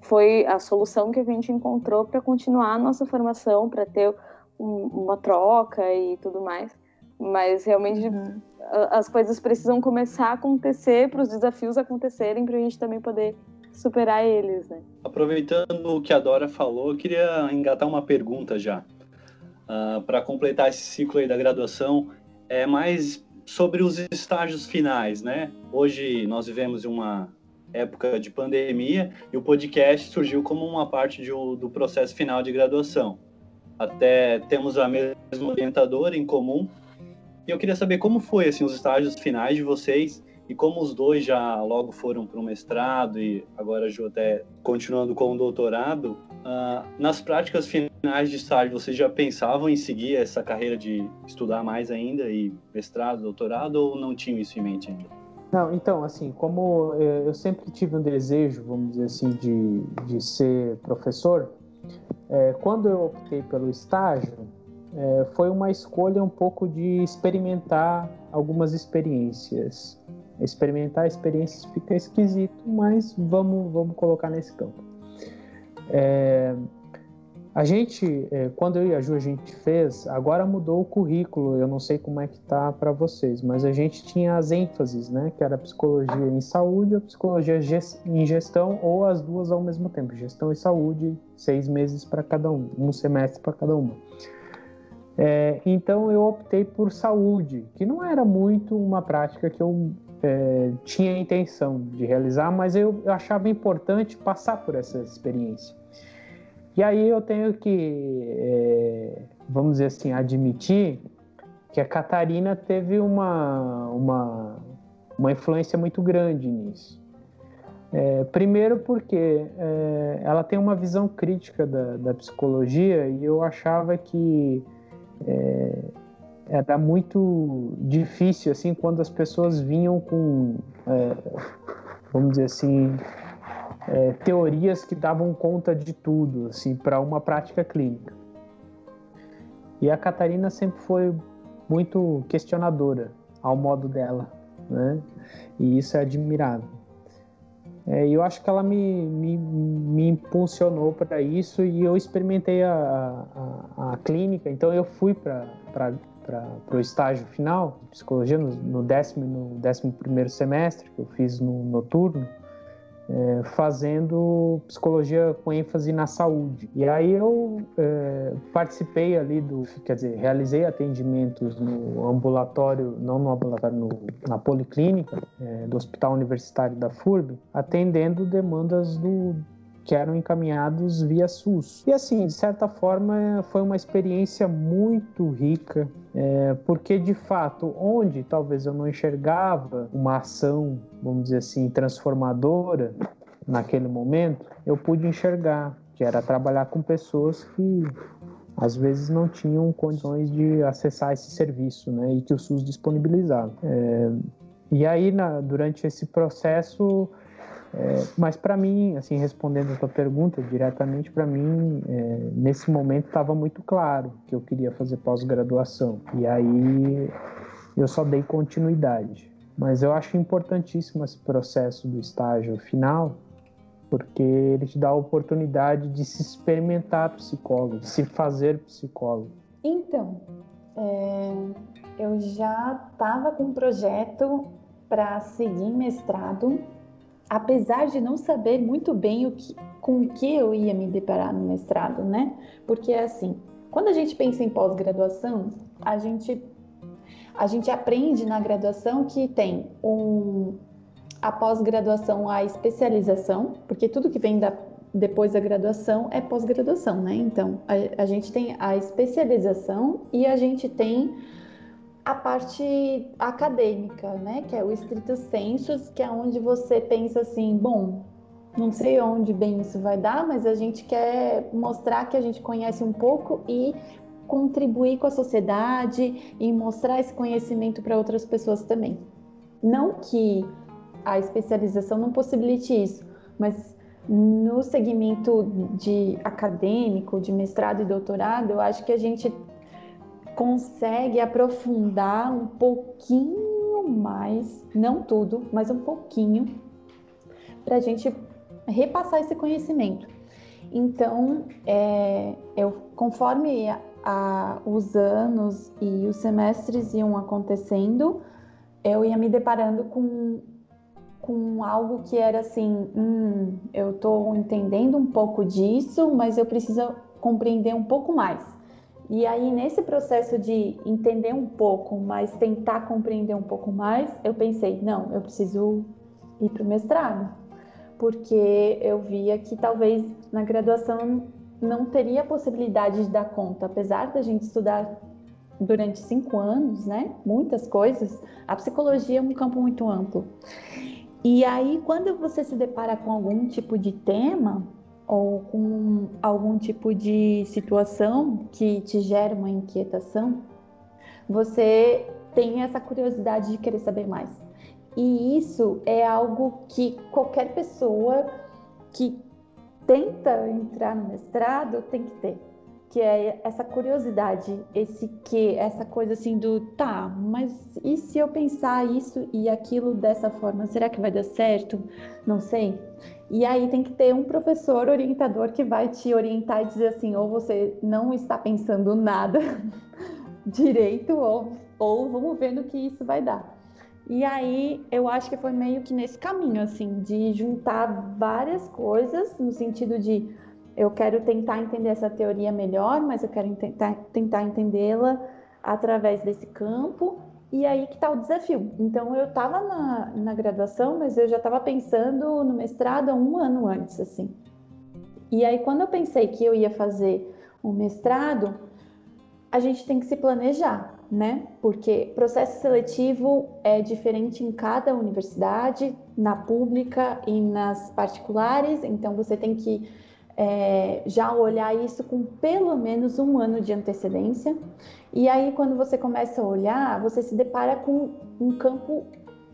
foi a solução que a gente encontrou para continuar a nossa formação, para ter um, uma troca e tudo mais. Mas realmente uhum. as coisas precisam começar a acontecer para os desafios acontecerem para a gente também poder superar eles, né? Aproveitando o que a Dora falou, eu queria engatar uma pergunta já. Uh, ah, para completar esse ciclo aí da graduação, é mais sobre os estágios finais, né? Hoje nós vivemos uma época de pandemia e o podcast surgiu como uma parte de, do processo final de graduação. Até temos a mesma orientadora em comum. E eu queria saber como foi assim os estágios finais de vocês e como os dois já logo foram para o mestrado e agora Ju até continuando com o doutorado. Uh, nas práticas finais de estágio, vocês já pensavam em seguir essa carreira de estudar mais ainda e mestrado, doutorado ou não tinham isso em mente ainda? Não, então, assim, como eh, eu sempre tive um desejo, vamos dizer assim, de, de ser professor, é, quando eu optei pelo estágio, é, foi uma escolha um pouco de experimentar algumas experiências. Experimentar experiências fica esquisito, mas vamos, vamos colocar nesse campo. É, a gente, é, quando eu e a Ju a gente fez, agora mudou o currículo, eu não sei como é que tá para vocês, mas a gente tinha as ênfases, né, que era psicologia em saúde, a psicologia em gestão ou as duas ao mesmo tempo, gestão e saúde, seis meses para cada um, um semestre para cada uma. É, então eu optei por saúde, que não era muito uma prática que eu é, tinha intenção de realizar, mas eu, eu achava importante passar por essa experiência. E aí eu tenho que, é, vamos dizer assim, admitir que a Catarina teve uma, uma, uma influência muito grande nisso. É, primeiro porque é, ela tem uma visão crítica da, da, psicologia e eu achava que é, era muito difícil assim quando as pessoas vinham com, é, vamos dizer assim, é, teorias que davam conta de tudo, assim, para uma prática clínica. E a Catarina sempre foi muito questionadora ao modo dela, né? E isso é admirável. É, eu acho que ela me, me, me impulsionou para isso e eu experimentei a, a, a clínica, então eu fui para o estágio final de psicologia no, no, décimo, no décimo primeiro semestre, que eu fiz no noturno é, fazendo psicologia com ênfase na saúde. E aí eu é, participei ali do, quer dizer, realizei atendimentos no ambulatório, não no ambulatório, no, na policlínica é, do Hospital Universitário da FURB, atendendo demandas do, que eram encaminhados via SUS. E assim, de certa forma, foi uma experiência muito rica, é, porque de fato, onde talvez eu não enxergava uma ação, vamos dizer assim, transformadora naquele momento, eu pude enxergar, que era trabalhar com pessoas que às vezes não tinham condições de acessar esse serviço, né, e que o SUS disponibilizava. É, e aí, na, durante esse processo, é, mas para mim, assim, respondendo a tua pergunta diretamente, para mim, é, nesse momento estava muito claro que eu queria fazer pós-graduação. E aí eu só dei continuidade. Mas eu acho importantíssimo esse processo do estágio final, porque ele te dá a oportunidade de se experimentar psicólogo, de se fazer psicólogo. Então, é, eu já estava com um projeto para seguir mestrado apesar de não saber muito bem o que, com o que eu ia me deparar no mestrado, né? Porque assim, quando a gente pensa em pós-graduação, a gente a gente aprende na graduação que tem um a pós-graduação a especialização, porque tudo que vem da, depois da graduação é pós-graduação, né? Então, a, a, gente tem a especialização e a gente tem a parte acadêmica, né? Que é o estrito sensus, que é onde você pensa assim, bom, não sei onde bem isso vai dar, mas a gente quer mostrar que a gente conhece um pouco e contribuir com a sociedade e mostrar esse conhecimento para outras pessoas também. Não que a especialização não possibilite isso, mas no segmento de acadêmico, de mestrado e doutorado, eu acho que a gente consegue aprofundar um pouquinho mais, não tudo, mas um pouquinho, para a gente repassar esse conhecimento. Então, é, eu, conforme a, a, os anos e os semestres iam acontecendo, eu ia me deparando com com algo que era assim, hum, eu estou entendendo um pouco disso, mas eu preciso compreender um pouco mais. E aí, nesse processo de entender um pouco, mas tentar compreender um pouco mais, eu pensei, não, eu preciso ir para o mestrado, porque eu via que talvez na graduação não teria possibilidade de dar conta, apesar da gente estudar durante cinco anos, né? Muitas coisas. A psicologia é um campo muito amplo. E aí, quando você se depara com algum tipo de tema ou com algum tipo de situação que te gera uma inquietação, você tem essa curiosidade de querer saber mais. E isso é algo que qualquer pessoa que tenta entrar no mestrado tem que ter que é essa curiosidade, esse que, essa coisa assim do tá, mas e se eu pensar isso e aquilo dessa forma, será que vai dar certo? Não sei. E aí tem que ter um professor orientador que vai te orientar e dizer assim, ou você não está pensando nada direito, ou, ou vamos ver no que isso vai dar. E aí eu acho que foi meio que nesse caminho, assim, de juntar várias coisas, no sentido de eu quero tentar entender essa teoria melhor, mas eu quero tentar, tentar entendê-la através desse campo. E aí que está o desafio. Então, eu estava na, na graduação, mas eu já estava pensando no mestrado há um ano antes, assim. E aí, quando eu pensei que eu ia fazer o um mestrado, a gente tem que se planejar, né? Porque processo seletivo é diferente em cada universidade, na pública e nas particulares, então você tem que é, já olhar isso com pelo menos um ano de antecedência. E aí, quando você começa a olhar, você se depara com um campo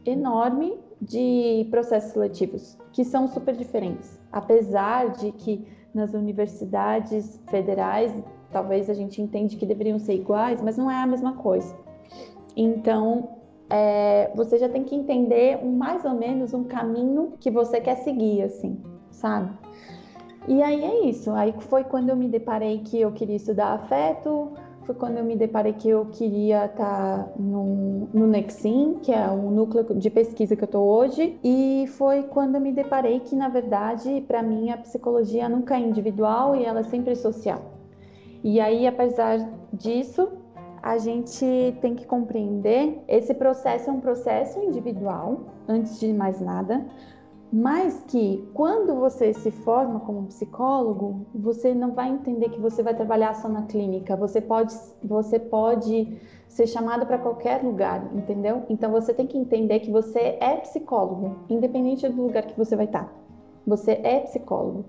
enorme de processos seletivos, que são super diferentes. Apesar de que nas universidades federais, talvez a gente entende que deveriam ser iguais, mas não é a mesma coisa. Então, é, você já tem que entender um, mais ou menos um caminho que você quer seguir, assim, sabe? E aí é isso. Aí foi quando eu me deparei que eu queria estudar afeto, foi quando eu me deparei que eu queria estar tá no, no Nexim, que é o núcleo de pesquisa que eu estou hoje, e foi quando eu me deparei que, na verdade, para mim, a psicologia nunca é individual e ela é sempre social. E aí, apesar disso, a gente tem que compreender esse processo é um processo individual, antes de mais nada, mas que quando você se forma como psicólogo, você não vai entender que você vai trabalhar só na clínica. Você pode, você pode ser chamado para qualquer lugar, entendeu? Então você tem que entender que você é psicólogo, independente do lugar que você vai estar. Você é psicólogo.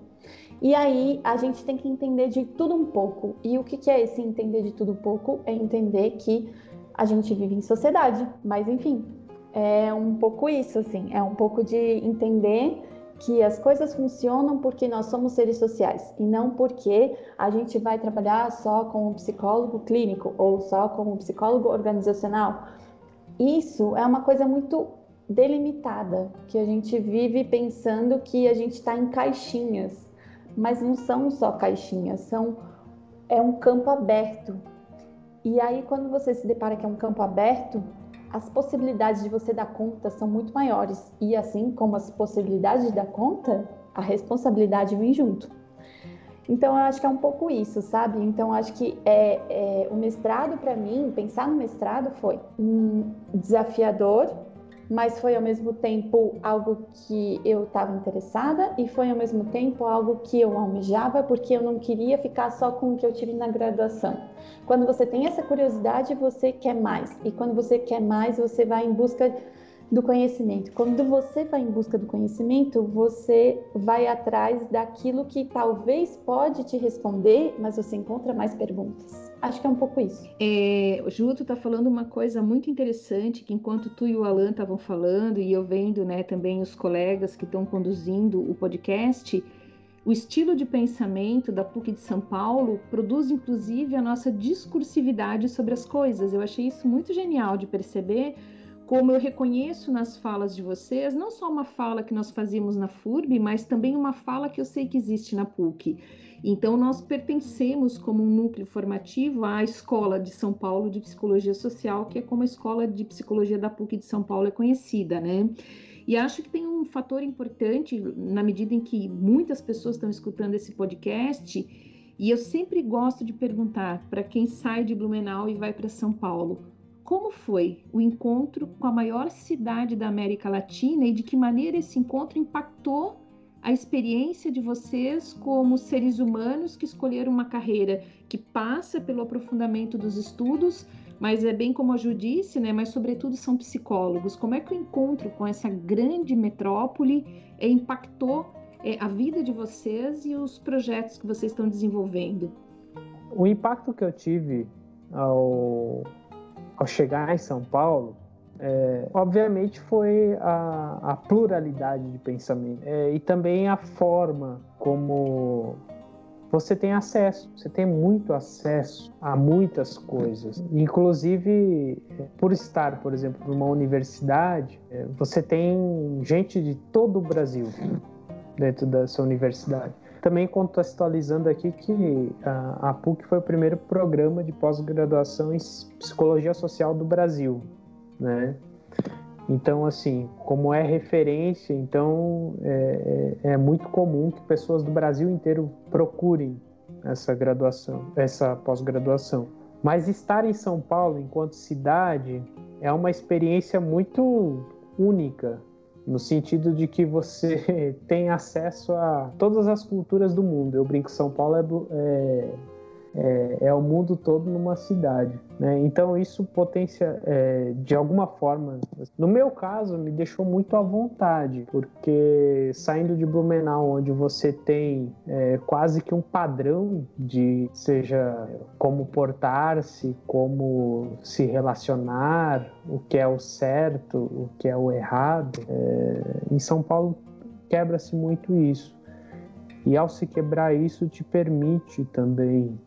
E aí a gente tem que entender de tudo um pouco. E o que é esse entender de tudo um pouco? É entender que a gente vive em sociedade. Mas enfim, é um pouco isso, assim, é um pouco de entender que as coisas funcionam porque nós somos seres sociais e não porque a gente vai trabalhar só com um psicólogo clínico ou só com um psicólogo organizacional. Isso é uma coisa muito delimitada, que a gente vive pensando que a gente está em caixinhas, mas não são só caixinhas, são é um campo aberto. E aí quando você se depara que é um campo aberto, as possibilidades de você dar conta são muito maiores. E assim como as possibilidades de dar conta, a responsabilidade vem junto. Então, eu acho que é um pouco isso, sabe? Então, eu acho que é, é o mestrado, para mim, pensar no mestrado foi um desafiador, mas foi ao mesmo tempo algo que eu estava interessada e foi ao mesmo tempo algo que eu almejava porque eu não queria ficar só com o que eu tive na graduação. Quando você tem essa curiosidade, você quer mais, e quando você quer mais, você vai em busca do conhecimento. Quando você vai em busca do conhecimento, você vai atrás daquilo que talvez pode te responder, mas você encontra mais perguntas. Acho que é um pouco isso. É, o Juto está falando uma coisa muito interessante, que enquanto tu e o Alan estavam falando, e eu vendo né, também os colegas que estão conduzindo o podcast, o estilo de pensamento da PUC de São Paulo produz inclusive a nossa discursividade sobre as coisas. Eu achei isso muito genial de perceber como eu reconheço nas falas de vocês, não só uma fala que nós fazíamos na FURB, mas também uma fala que eu sei que existe na PUC. Então, nós pertencemos como um núcleo formativo à Escola de São Paulo de Psicologia Social, que é como a Escola de Psicologia da PUC de São Paulo é conhecida, né? E acho que tem um fator importante na medida em que muitas pessoas estão escutando esse podcast, e eu sempre gosto de perguntar para quem sai de Blumenau e vai para São Paulo, como foi o encontro com a maior cidade da América Latina e de que maneira esse encontro impactou a experiência de vocês como seres humanos que escolheram uma carreira que passa pelo aprofundamento dos estudos, mas é bem como a Ju disse, né? Mas sobretudo são psicólogos. Como é que o encontro com essa grande metrópole é, impactou é, a vida de vocês e os projetos que vocês estão desenvolvendo? O impacto que eu tive ao ao chegar em São Paulo, é, obviamente foi a, a, pluralidade de pensamento é, e também a forma como você tem acesso, você tem muito acesso a muitas coisas. Inclusive, por estar, por exemplo, numa universidade, é, você tem gente de todo o Brasil dentro dessa universidade. Também contextualizando aqui que a PUC foi o primeiro programa de pós-graduação em psicologia social do Brasil, né? Então, assim, como é referência, então é, é, é, muito comum que pessoas do Brasil inteiro procurem essa graduação, essa pós-graduação. Mas estar em São Paulo enquanto cidade é uma experiência muito única, no sentido de que você tem acesso a todas as culturas do mundo. Eu brinco, São Paulo é, é é, é, o mundo todo numa cidade. Né? Então isso potencia, é, de alguma forma, no meu caso, me deixou muito à vontade, porque saindo de Blumenau, onde você tem é, quase que um padrão de seja como portar-se, como se relacionar, o que é o certo, o que é o errado, é, em São Paulo quebra-se muito isso. E ao se quebrar isso, te permite também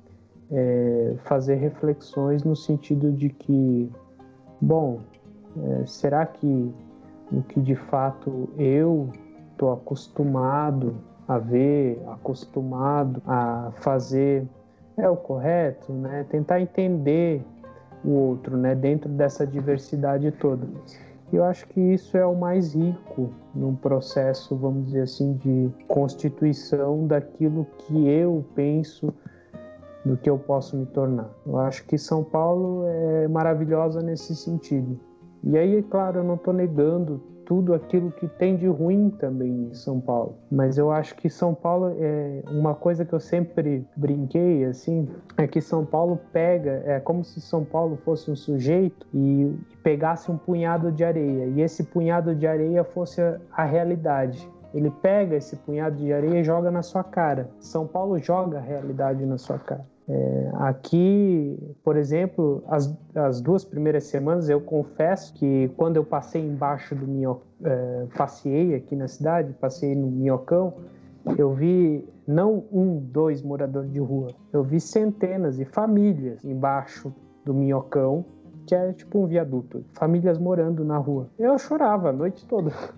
é, fazer reflexões no sentido de que, bom, é, será que o que de fato eu estou acostumado a ver, acostumado a fazer é o correto, né? Tentar entender o outro, né? Dentro dessa diversidade toda. Eu acho que isso é o mais rico num processo, vamos dizer assim, de constituição daquilo que eu penso do que eu posso me tornar. Eu acho que São Paulo é maravilhosa nesse sentido. E aí, claro, eu não estou negando tudo aquilo que tem de ruim também em São Paulo. Mas eu acho que São Paulo é uma coisa que eu sempre brinquei assim, é que São Paulo pega, é como se São Paulo fosse um sujeito e pegasse um punhado de areia e esse punhado de areia fosse a realidade. Ele pega esse punhado de areia e joga na sua cara. São Paulo joga a realidade na sua cara. É, aqui, por exemplo, as, as duas primeiras semanas eu confesso que quando eu passei embaixo do minhocão, é, passei aqui na cidade, passei no minhocão, eu vi não um, dois moradores de rua, eu vi centenas e famílias embaixo do minhocão, que é tipo um viaduto, famílias morando na rua. Eu chorava a noite toda.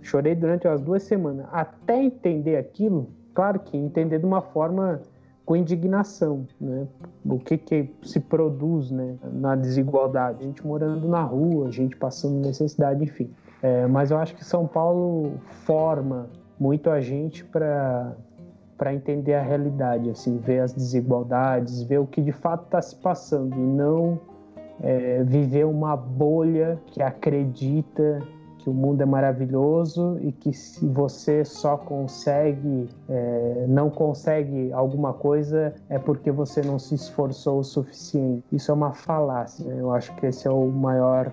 Chorei durante as duas semanas, até entender aquilo, claro que entender de uma forma com indignação, né? O que, que se produz, né, na desigualdade? A gente morando na rua, a gente passando necessidade, enfim. É, mas eu acho que São Paulo forma muito a gente para para entender a realidade, assim, ver as desigualdades, ver o que de fato está se passando e não é, viver uma bolha que acredita o mundo é maravilhoso e que se você só consegue, é, não consegue alguma coisa, é porque você não se esforçou o suficiente. Isso é uma falácia. Eu acho que esse é o maior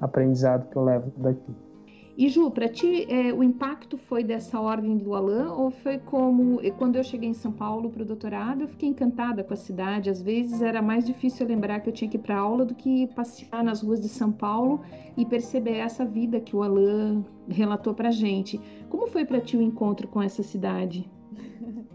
aprendizado que eu levo daqui. E Ju, para ti, é, o impacto foi dessa ordem do Alain ou foi como quando eu cheguei em São Paulo para o doutorado, eu fiquei encantada com a cidade. Às vezes era mais difícil lembrar que eu tinha que ir para aula do que passear nas ruas de São Paulo e perceber essa vida que o Alain relatou para gente. Como foi para ti o encontro com essa cidade?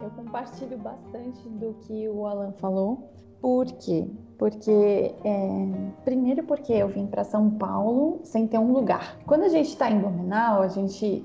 Eu compartilho bastante do que o Alan falou. Por quê? Porque, é, primeiro, porque eu vim para São Paulo sem ter um lugar. Quando a gente está em Blumenau, a gente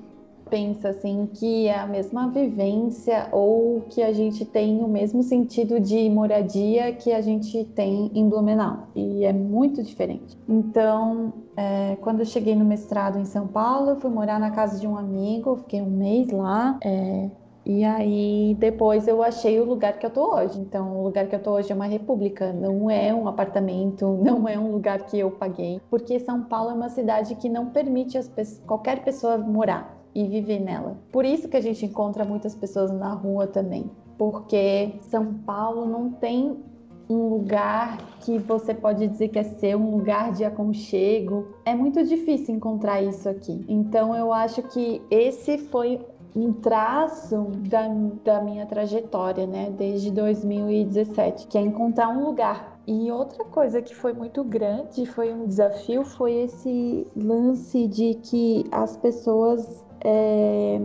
pensa assim que é a mesma vivência ou que a gente tem o mesmo sentido de moradia que a gente tem em Blumenau e é muito diferente. Então, é, quando eu cheguei no mestrado em São Paulo, fui morar na casa de um amigo, fiquei um mês lá. É, e aí depois eu achei o lugar que eu tô hoje. Então, o lugar que eu tô hoje é uma república, não é um apartamento, não é um lugar que eu paguei, porque São Paulo é uma cidade que não permite pessoas, qualquer pessoa morar e viver nela. Por isso que a gente encontra muitas pessoas na rua também, porque São Paulo não tem um lugar que você pode dizer que é ser um lugar de aconchego. É muito difícil encontrar isso aqui. Então eu acho que esse foi um traço da, da minha trajetória, né, desde 2017, que é encontrar um lugar. E outra coisa que foi muito grande, foi um desafio, foi esse lance de que as pessoas é,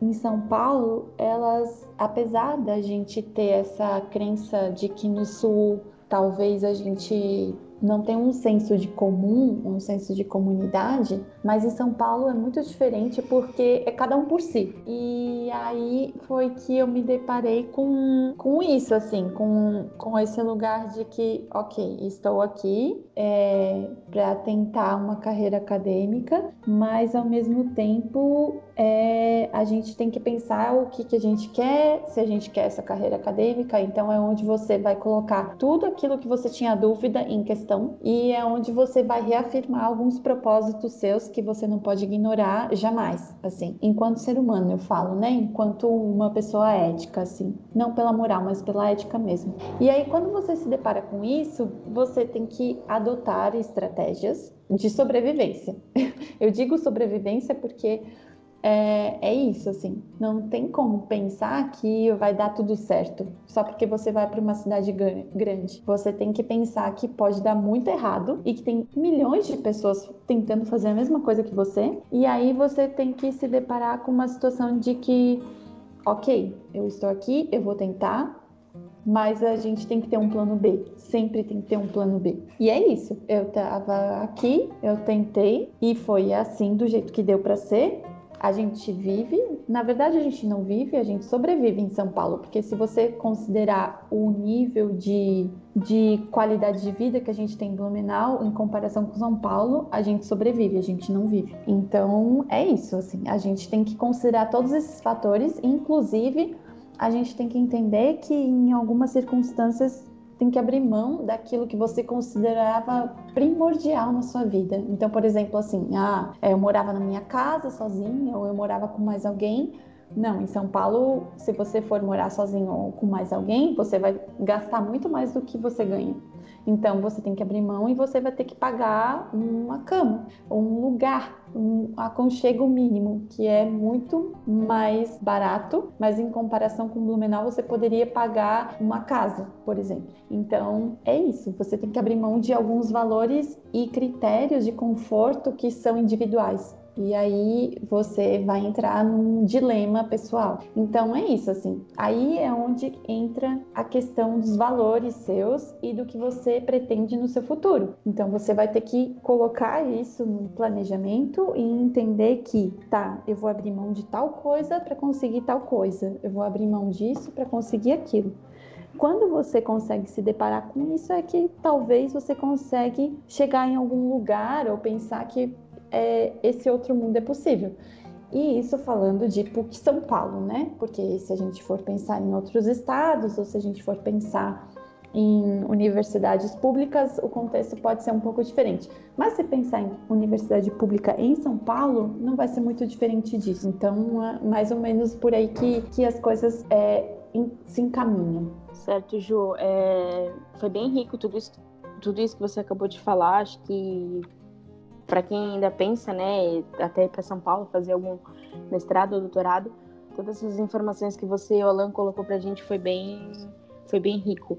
em São Paulo, elas, apesar da gente ter essa crença de que no Sul talvez a gente não tem um senso de comum, um senso de comunidade, mas em São Paulo é muito diferente porque é cada um por si. E aí foi que eu me deparei com, com isso, assim, com, com esse lugar de que, ok, estou aqui é, para tentar uma carreira acadêmica, mas ao mesmo tempo é, a gente tem que pensar o que, que a gente quer, se a gente quer essa carreira acadêmica, então é onde você vai colocar tudo aquilo que você tinha dúvida em questão e é onde você vai reafirmar alguns propósitos seus que você não pode ignorar jamais, assim, enquanto ser humano eu falo, né, enquanto uma pessoa ética, assim, não pela moral, mas pela ética mesmo. E aí quando você se depara com isso, você tem que adotar estratégias de sobrevivência. eu digo sobrevivência porque é, é, isso, assim. Não tem como pensar que vai dar tudo certo só porque você vai para uma cidade grande. Você tem que pensar que pode dar muito errado e que tem milhões de pessoas tentando fazer a mesma coisa que você. E aí você tem que se deparar com uma situação de que, ok, eu estou aqui, eu vou tentar, mas a gente tem que ter um plano B. Sempre tem que ter um plano B. E é isso. Eu estava aqui, eu tentei e foi assim do jeito que deu para ser a gente vive, na verdade a gente não vive, a gente sobrevive em São Paulo, porque se você considerar o nível de, de qualidade de vida que a gente tem em Blumenau em comparação com São Paulo, a gente sobrevive, a gente não vive. Então é isso, assim, a gente tem que considerar todos esses fatores, inclusive a gente tem que entender que em algumas circunstâncias tem que abrir mão daquilo que você considerava primordial na sua vida. Então, por exemplo, assim, ah, eu morava na minha casa sozinha ou eu morava com mais alguém. Não, em São Paulo, se você for morar sozinho ou com mais alguém, você vai gastar muito mais do que você ganha. Então você tem que abrir mão e você vai ter que pagar uma cama, um lugar, um aconchego mínimo, que é muito mais barato, mas em comparação com Blumenau você poderia pagar uma casa, por exemplo. Então é isso, você tem que abrir mão de alguns valores e critérios de conforto que são individuais. E aí você vai entrar num dilema pessoal. Então é isso assim. Aí é onde entra a questão dos valores seus e do que você pretende no seu futuro. Então você vai ter que colocar isso no planejamento e entender que, tá, eu vou abrir mão de tal coisa para conseguir tal coisa. Eu vou abrir mão disso para conseguir aquilo. Quando você consegue se deparar com isso, é que talvez você consegue chegar em algum lugar ou pensar que é, esse outro mundo é possível. E isso falando de PUC São Paulo, né? Porque se a gente for pensar em outros estados, ou se a gente for pensar em universidades públicas, o contexto pode ser um pouco diferente. Mas se pensar em universidade pública em São Paulo, não vai ser muito diferente disso. Então, é mais ou menos por aí que, que as coisas é, se encaminham. Certo, Ju. É, foi bem rico tudo isso, tudo isso que você acabou de falar. Acho que para quem ainda pensa, né, até ir para São Paulo fazer algum mestrado ou doutorado, todas essas informações que você e o Alan colocou para a gente foi bem, foi bem rico.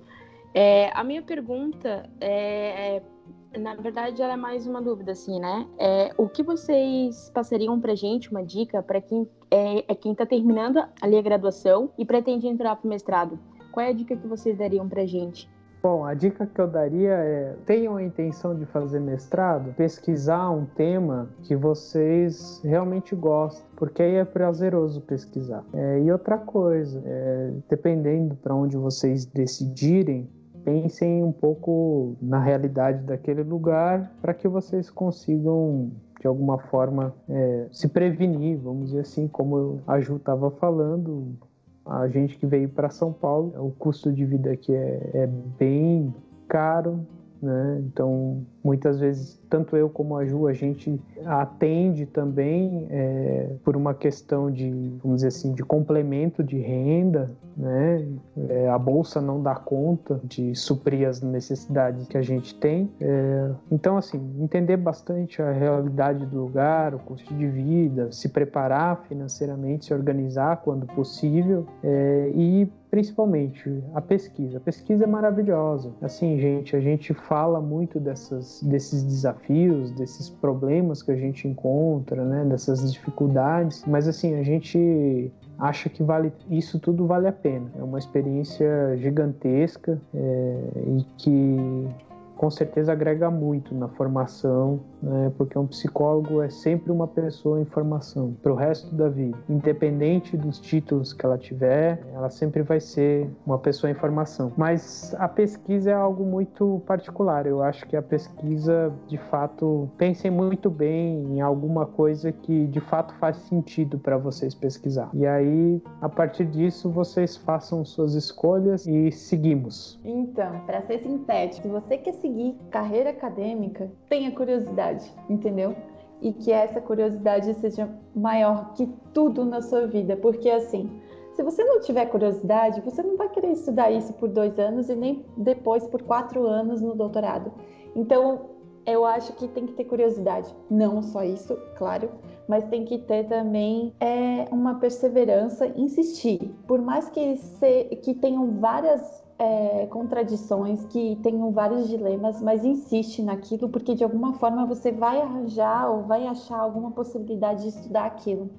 É, a minha pergunta é, é, na verdade, ela é mais uma dúvida, assim, né? É, o que vocês passariam pra gente, uma dica, para quem é, é quem está terminando ali a graduação e pretende entrar pro mestrado? Qual é a dica que vocês dariam pra gente? Bom, a dica que eu daria é: tenham a intenção de fazer mestrado, pesquisar um tema que vocês realmente gostam, porque aí é prazeroso pesquisar. É, e outra coisa, é, dependendo para onde vocês decidirem, pensem um pouco na realidade daquele lugar para que vocês consigam de alguma forma é, se prevenir, vamos dizer assim, como a Ju estava falando, a gente que veio para São Paulo, o custo de vida aqui é, é bem caro, né? Então, muitas vezes, tanto eu como a Ju, a gente atende também é, por uma questão de, vamos dizer assim, de complemento de renda, né? É, a bolsa não dá conta de suprir as necessidades que a gente tem. É, então, assim, entender bastante a realidade do lugar, o custo de vida, se preparar financeiramente, se organizar quando possível é, e principalmente a pesquisa. A pesquisa é maravilhosa. Assim, gente, a gente fala muito dessas, desses desafios, desses problemas que a gente encontra, né, dessas dificuldades, mas assim, a gente acha que vale isso tudo vale a pena. É uma experiência gigantesca é, e que com certeza agrega muito na formação, né? porque um psicólogo é sempre uma pessoa em formação para o resto da vida. Independente dos títulos que ela tiver, ela sempre vai ser uma pessoa em formação. Mas a pesquisa é algo muito particular. Eu acho que a pesquisa, de fato, pensem muito bem em alguma coisa que de fato faz sentido para vocês pesquisar. E aí, a partir disso, vocês façam suas escolhas e seguimos. Então, para ser sintético, se você quer seguir carreira acadêmica, tenha curiosidade, entendeu? E que essa curiosidade seja maior que tudo na sua vida, porque assim, se você não tiver curiosidade, você não vai querer estudar isso por dois anos e nem depois por quatro anos no doutorado. Então, eu acho que tem que ter curiosidade. Não só isso, claro, mas tem que ter também é, uma perseverança, insistir. Por mais que, se, que tenham várias é, contradições, que tenham vários dilemas, mas insiste naquilo porque de alguma forma você vai arranjar ou vai achar alguma possibilidade de estudar aquilo.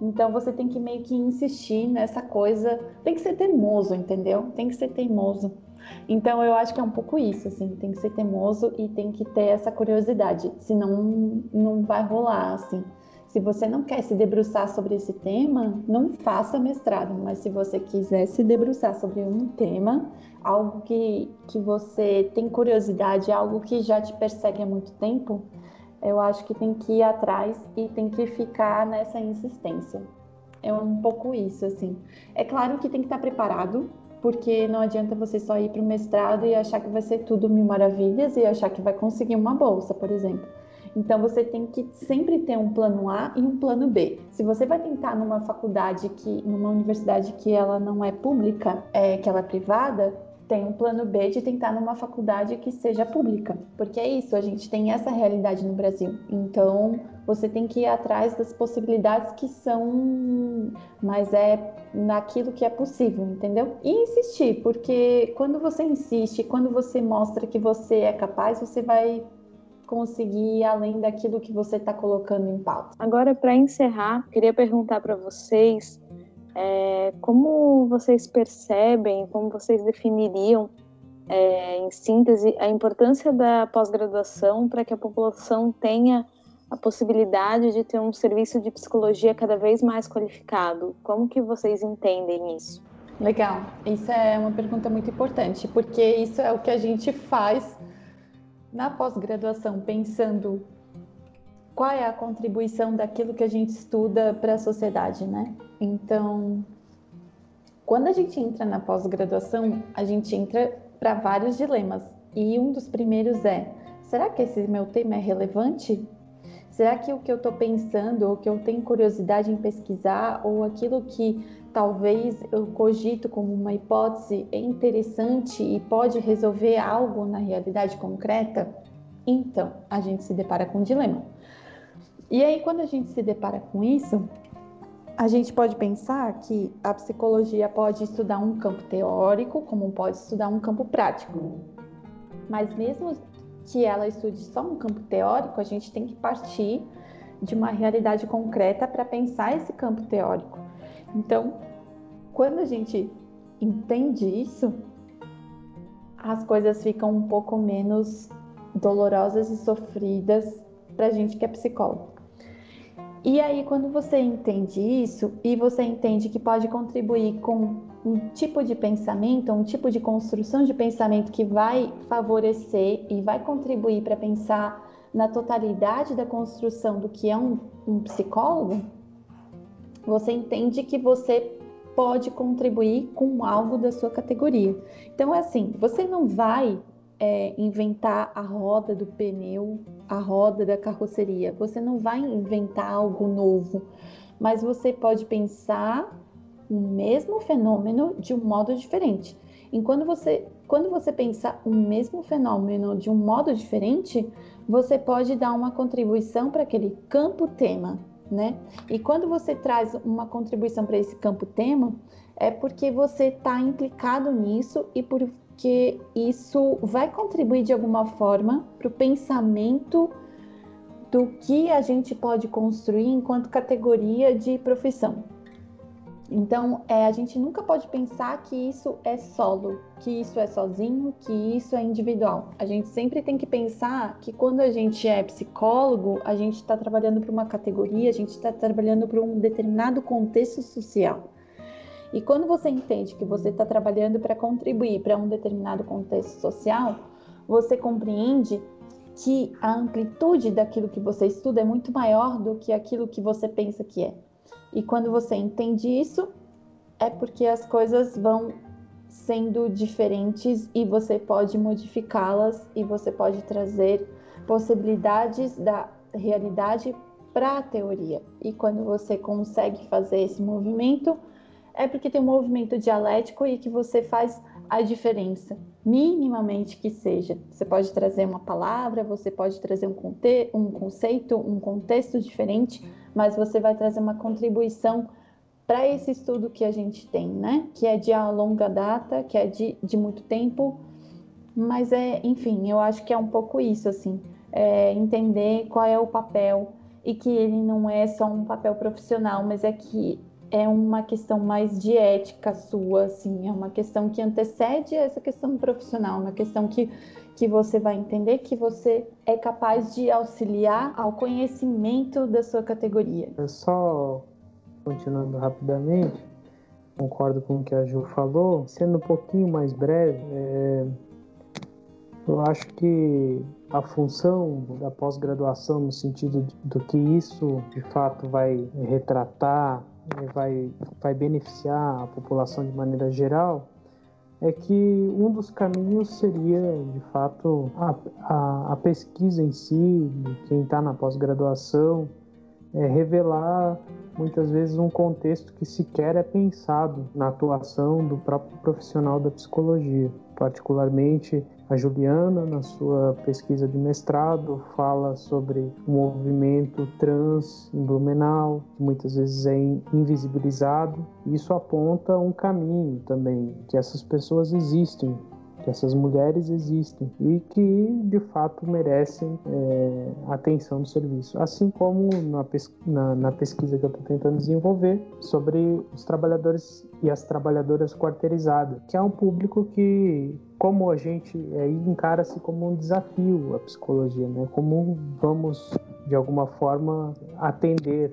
Então você tem que meio que insistir nessa coisa, tem que ser teimoso, entendeu? Tem que ser teimoso. Então eu acho que é um pouco isso, assim, tem que ser teimoso e tem que ter essa curiosidade, senão não vai rolar, assim. Se você não quer se debruçar sobre esse tema, não faça mestrado, mas se você quiser se debruçar sobre um tema, algo que, que você tem curiosidade, algo que já te persegue há muito tempo, eu acho que tem que ir atrás e tem que ficar nessa insistência. É um pouco isso, assim. É claro que tem que estar preparado, porque não adianta você só ir para o mestrado e achar que vai ser tudo mil maravilhas e achar que vai conseguir uma bolsa, por exemplo. Então você tem que sempre ter um plano A e um plano B. Se você vai tentar numa faculdade que, numa universidade que ela não é pública, é, que ela é privada, tem um plano B de tentar numa faculdade que seja pública. Porque é isso, a gente tem essa realidade no Brasil. Então, você tem que ir atrás das possibilidades que são, mas é naquilo que é possível, entendeu? E insistir, porque quando você insiste, quando você mostra que você é capaz, você vai conseguir ir além daquilo que você está colocando em pauta. Agora, para encerrar, queria perguntar para vocês é, como vocês percebem, como vocês definiriam, é, em síntese, a importância da pós-graduação para que a população tenha a possibilidade de ter um serviço de psicologia cada vez mais qualificado? Como que vocês entendem isso? Legal, isso é uma pergunta muito importante, porque isso é o que a gente faz na pós-graduação, pensando qual é a contribuição daquilo que a gente estuda para a sociedade, né? Então, quando a gente entra na pós-graduação, a gente entra para vários dilemas. E um dos primeiros é: será que esse meu tema é relevante? Será que o que eu estou pensando, ou que eu tenho curiosidade em pesquisar, ou aquilo que talvez eu cogito como uma hipótese interessante e pode resolver algo na realidade concreta? Então, a gente se depara com um dilema. E aí, quando a gente se depara com isso, a gente pode pensar que a psicologia pode estudar um campo teórico, como pode estudar um campo prático. Mas mesmo que ela estude só um campo teórico, a gente tem que partir de uma realidade concreta para pensar esse campo teórico. Então, quando a gente entende isso, as coisas ficam um pouco menos dolorosas e sofridas para a gente que é psicólogo. E aí, quando você entende isso e você entende que pode contribuir com um tipo de pensamento, um tipo de construção de pensamento que vai favorecer e vai contribuir para pensar na totalidade da construção do que é um, um psicólogo, você entende que você pode contribuir com algo da sua categoria. Então, é assim: você não vai é, inventar a roda do pneu, a roda da carroceria. Você não vai inventar algo novo, mas você pode pensar o mesmo fenômeno de um modo diferente. E quando você, quando você pensa o mesmo fenômeno de um modo diferente, você pode dar uma contribuição para aquele campo tema, né? E quando você traz uma contribuição para esse campo tema, é porque você está implicado nisso e por, que isso vai contribuir de alguma forma para o pensamento do que a gente pode construir enquanto categoria de profissão. Então, é, a gente nunca pode pensar que isso é solo, que isso é sozinho, que isso é individual. A gente sempre tem que pensar que quando a gente é psicólogo, a gente está trabalhando para uma categoria, a gente está trabalhando para um determinado contexto social. E quando você entende que você está trabalhando para contribuir para um determinado contexto social, você compreende que a amplitude daquilo que você estuda é muito maior do que aquilo que você pensa que é. E quando você entende isso, é porque as coisas vão sendo diferentes e você pode modificá-las e você pode trazer possibilidades da realidade para a teoria. E quando você consegue fazer esse movimento, é porque tem um movimento dialético e que você faz a diferença, minimamente que seja. Você pode trazer uma palavra, você pode trazer um, conte um conceito, um contexto diferente, mas você vai trazer uma contribuição para esse estudo que a gente tem, né? Que é de longa data, que é de, de muito tempo, mas é, enfim, eu acho que é um pouco isso, assim, é entender qual é o papel e que ele não é só um papel profissional, mas é que é uma questão mais de ética sua, assim, é uma questão que antecede essa questão profissional, uma questão que, que você vai entender que você é capaz de auxiliar ao conhecimento da sua categoria. É só continuando rapidamente, concordo com o que a Ju falou, sendo um pouquinho mais breve, é, eu acho que a função da pós-graduação, no sentido do que isso de fato vai retratar vai, vai beneficiar a população de maneira geral, é que um dos caminhos seria, de fato, a, a, a pesquisa em si, quem está na pós-graduação, é revelar muitas vezes um contexto que sequer é pensado na atuação do próprio profissional da psicologia, particularmente a Juliana, na sua pesquisa de mestrado, fala sobre o movimento trans em Blumenau, que muitas vezes é invisibilizado. Isso aponta um caminho também, que essas pessoas existem, que essas mulheres existem e que de fato merecem é, atenção do serviço. Assim como na, na, na pesquisa que eu estou tentando desenvolver sobre os trabalhadores e as trabalhadoras quarteirizadas, que é um público que como a gente é, encara-se como um desafio a psicologia, né? Como vamos de alguma forma atender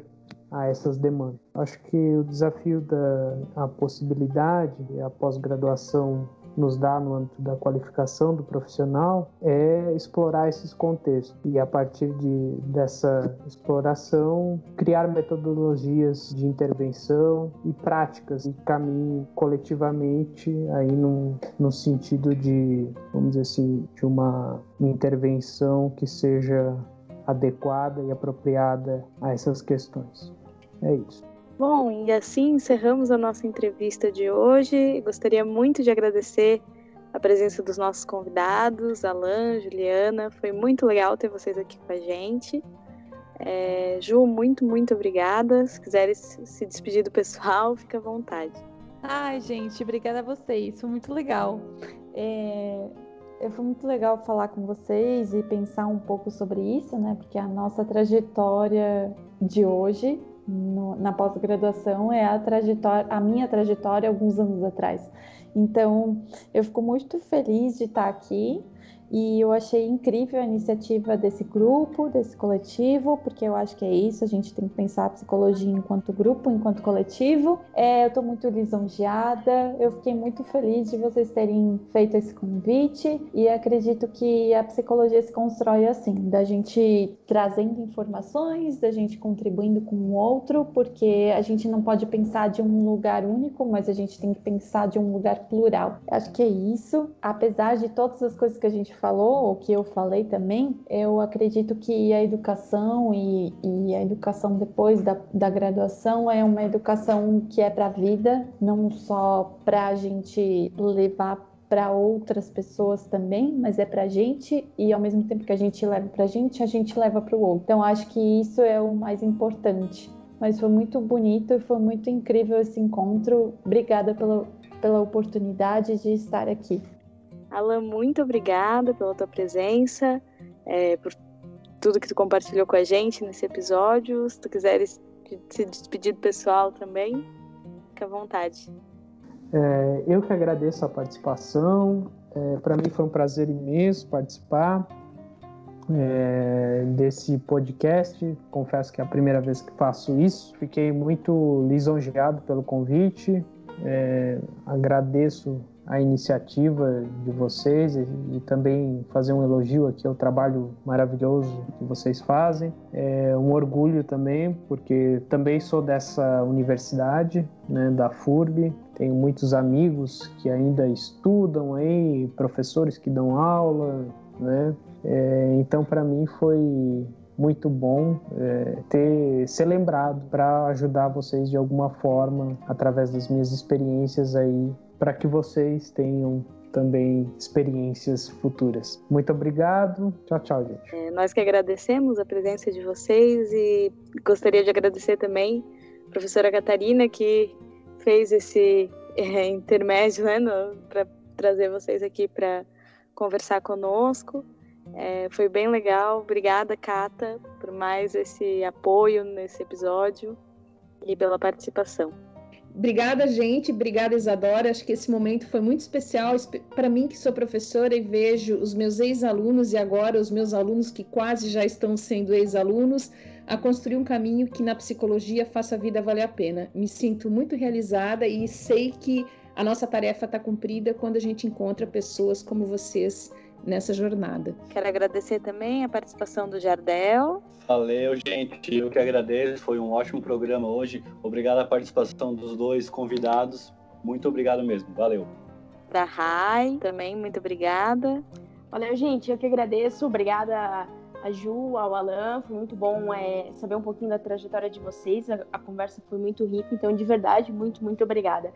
a essas demandas. Acho que o desafio da a possibilidade, a pós-graduação nos dá no âmbito da qualificação do profissional é explorar esses contextos e a partir de, dessa exploração criar metodologias de intervenção e práticas e caminho coletivamente aí no, sentido de vamos dizer assim de uma intervenção que seja adequada e apropriada a essas questões. É isso. Bom, e assim encerramos a nossa entrevista de hoje. Gostaria muito de agradecer a presença dos nossos convidados, Alan, Juliana. Foi muito legal ter vocês aqui com a gente. É, Ju, muito, muito obrigada. Se quiserem se despedir do pessoal, fica à vontade. Ai, gente, obrigada a vocês. Foi muito legal. É, foi muito legal falar com vocês e pensar um pouco sobre isso, né? Porque a nossa trajetória de hoje no, na pós-graduação é a trajetória, a minha trajetória alguns anos atrás. Então, eu fico muito feliz de estar aqui e eu achei incrível a iniciativa desse grupo, desse coletivo, porque eu acho que é isso, a gente tem que pensar a psicologia enquanto grupo, enquanto coletivo. É, eu estou muito lisonjeada, eu fiquei muito feliz de vocês terem feito esse convite e acredito que a psicologia se constrói assim, da gente trazendo informações, da gente contribuindo com o outro, porque a gente não pode pensar de um lugar único, mas a gente tem que pensar de um lugar plural. Acho que é isso, apesar de todas as coisas que a gente falou, o que eu falei também, eu acredito que a educação e, e a educação depois da, da graduação é uma educação que é para a vida, não só para a gente levar para outras pessoas também, mas é para a gente e ao mesmo tempo que a gente leva para a gente, a gente leva para o outro. Então acho que isso é o mais importante. Mas foi muito bonito e foi muito incrível esse encontro. Obrigada pela oportunidade de estar aqui. Alan, muito obrigada pela tua presença, é, por tudo que tu compartilhou com a gente nesse episódio. Se tu quiseres se despedir do pessoal também, fica à vontade. É, eu que agradeço a participação. É, Para mim foi um prazer imenso participar é, desse podcast. Confesso que é a primeira vez que faço isso. Fiquei muito lisonjeado pelo convite. É, agradeço a iniciativa de vocês e, e, também fazer um elogio aqui ao trabalho maravilhoso que vocês fazem. É um orgulho também, porque também sou dessa universidade, né, da FURB. Tenho muitos amigos que ainda estudam aí, professores que dão aula, né? É, então, para mim foi muito bom é, ter ser lembrado para ajudar vocês de alguma forma através das minhas experiências aí para que vocês tenham também experiências futuras. Muito obrigado. Tchau, tchau, gente. É, nós que agradecemos a presença de vocês e gostaria de agradecer também a professora Catarina que fez esse é, intermédio né, para trazer vocês aqui para conversar conosco. É, foi bem legal. Obrigada, Cata, por mais esse apoio nesse episódio e pela participação. Obrigada, gente. Obrigada, Isadora. Acho que esse momento foi muito especial para mim, que sou professora e vejo os meus ex-alunos e agora os meus alunos que quase já estão sendo ex-alunos a construir um caminho que na psicologia faça a vida valer a pena. Me sinto muito realizada e sei que a nossa tarefa está cumprida quando a gente encontra pessoas como vocês nessa jornada. Quero agradecer também a participação do Jardel. Valeu, gente. Eu que agradeço. Foi um ótimo programa hoje. Obrigado à participação dos dois convidados. Muito obrigado mesmo. Valeu. Da Rai, também, muito obrigada. Valeu, gente. Eu que agradeço. Obrigada a Ju, ao Alan. Foi muito bom é, saber um pouquinho da trajetória de vocês. A, a conversa foi muito rica. Então, de verdade, muito, muito obrigada.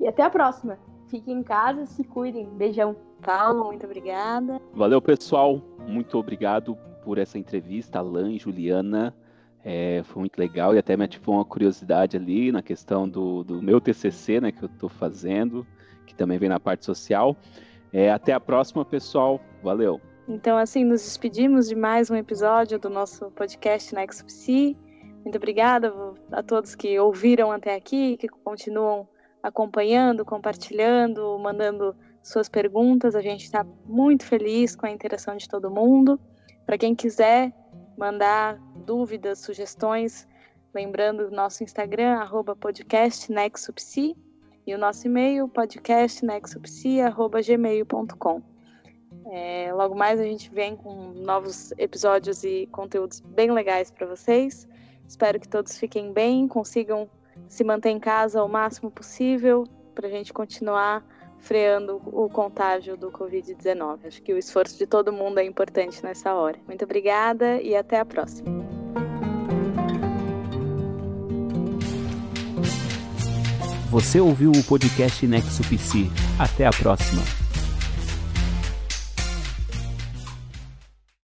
E até a próxima. Fiquem em casa, se cuidem. Beijão. Paulo, muito obrigada. Valeu, pessoal. Muito obrigado por essa entrevista, Alan e Juliana. É, foi muito legal e até me ativou uma curiosidade ali na questão do, do meu TCC, né, que eu estou fazendo, que também vem na parte social. É, até a próxima, pessoal. Valeu. Então, assim, nos despedimos de mais um episódio do nosso podcast Psi. Muito obrigada a todos que ouviram até aqui, que continuam acompanhando, compartilhando, mandando suas perguntas. A gente está muito feliz com a interação de todo mundo. Para quem quiser mandar dúvidas, sugestões, Lembrando do nosso Instagram, arroba podcastnexupsi, e o nosso e-mail, podcastnexupsi.gmail.com. É, logo mais a gente vem com novos episódios e conteúdos bem legais para vocês. Espero que todos fiquem bem, consigam se manter em casa o máximo possível para a gente continuar freando o contágio do Covid-19. Acho que o esforço de todo mundo é importante nessa hora. Muito obrigada e até a próxima. Você ouviu o podcast Nexo PC. Até a próxima.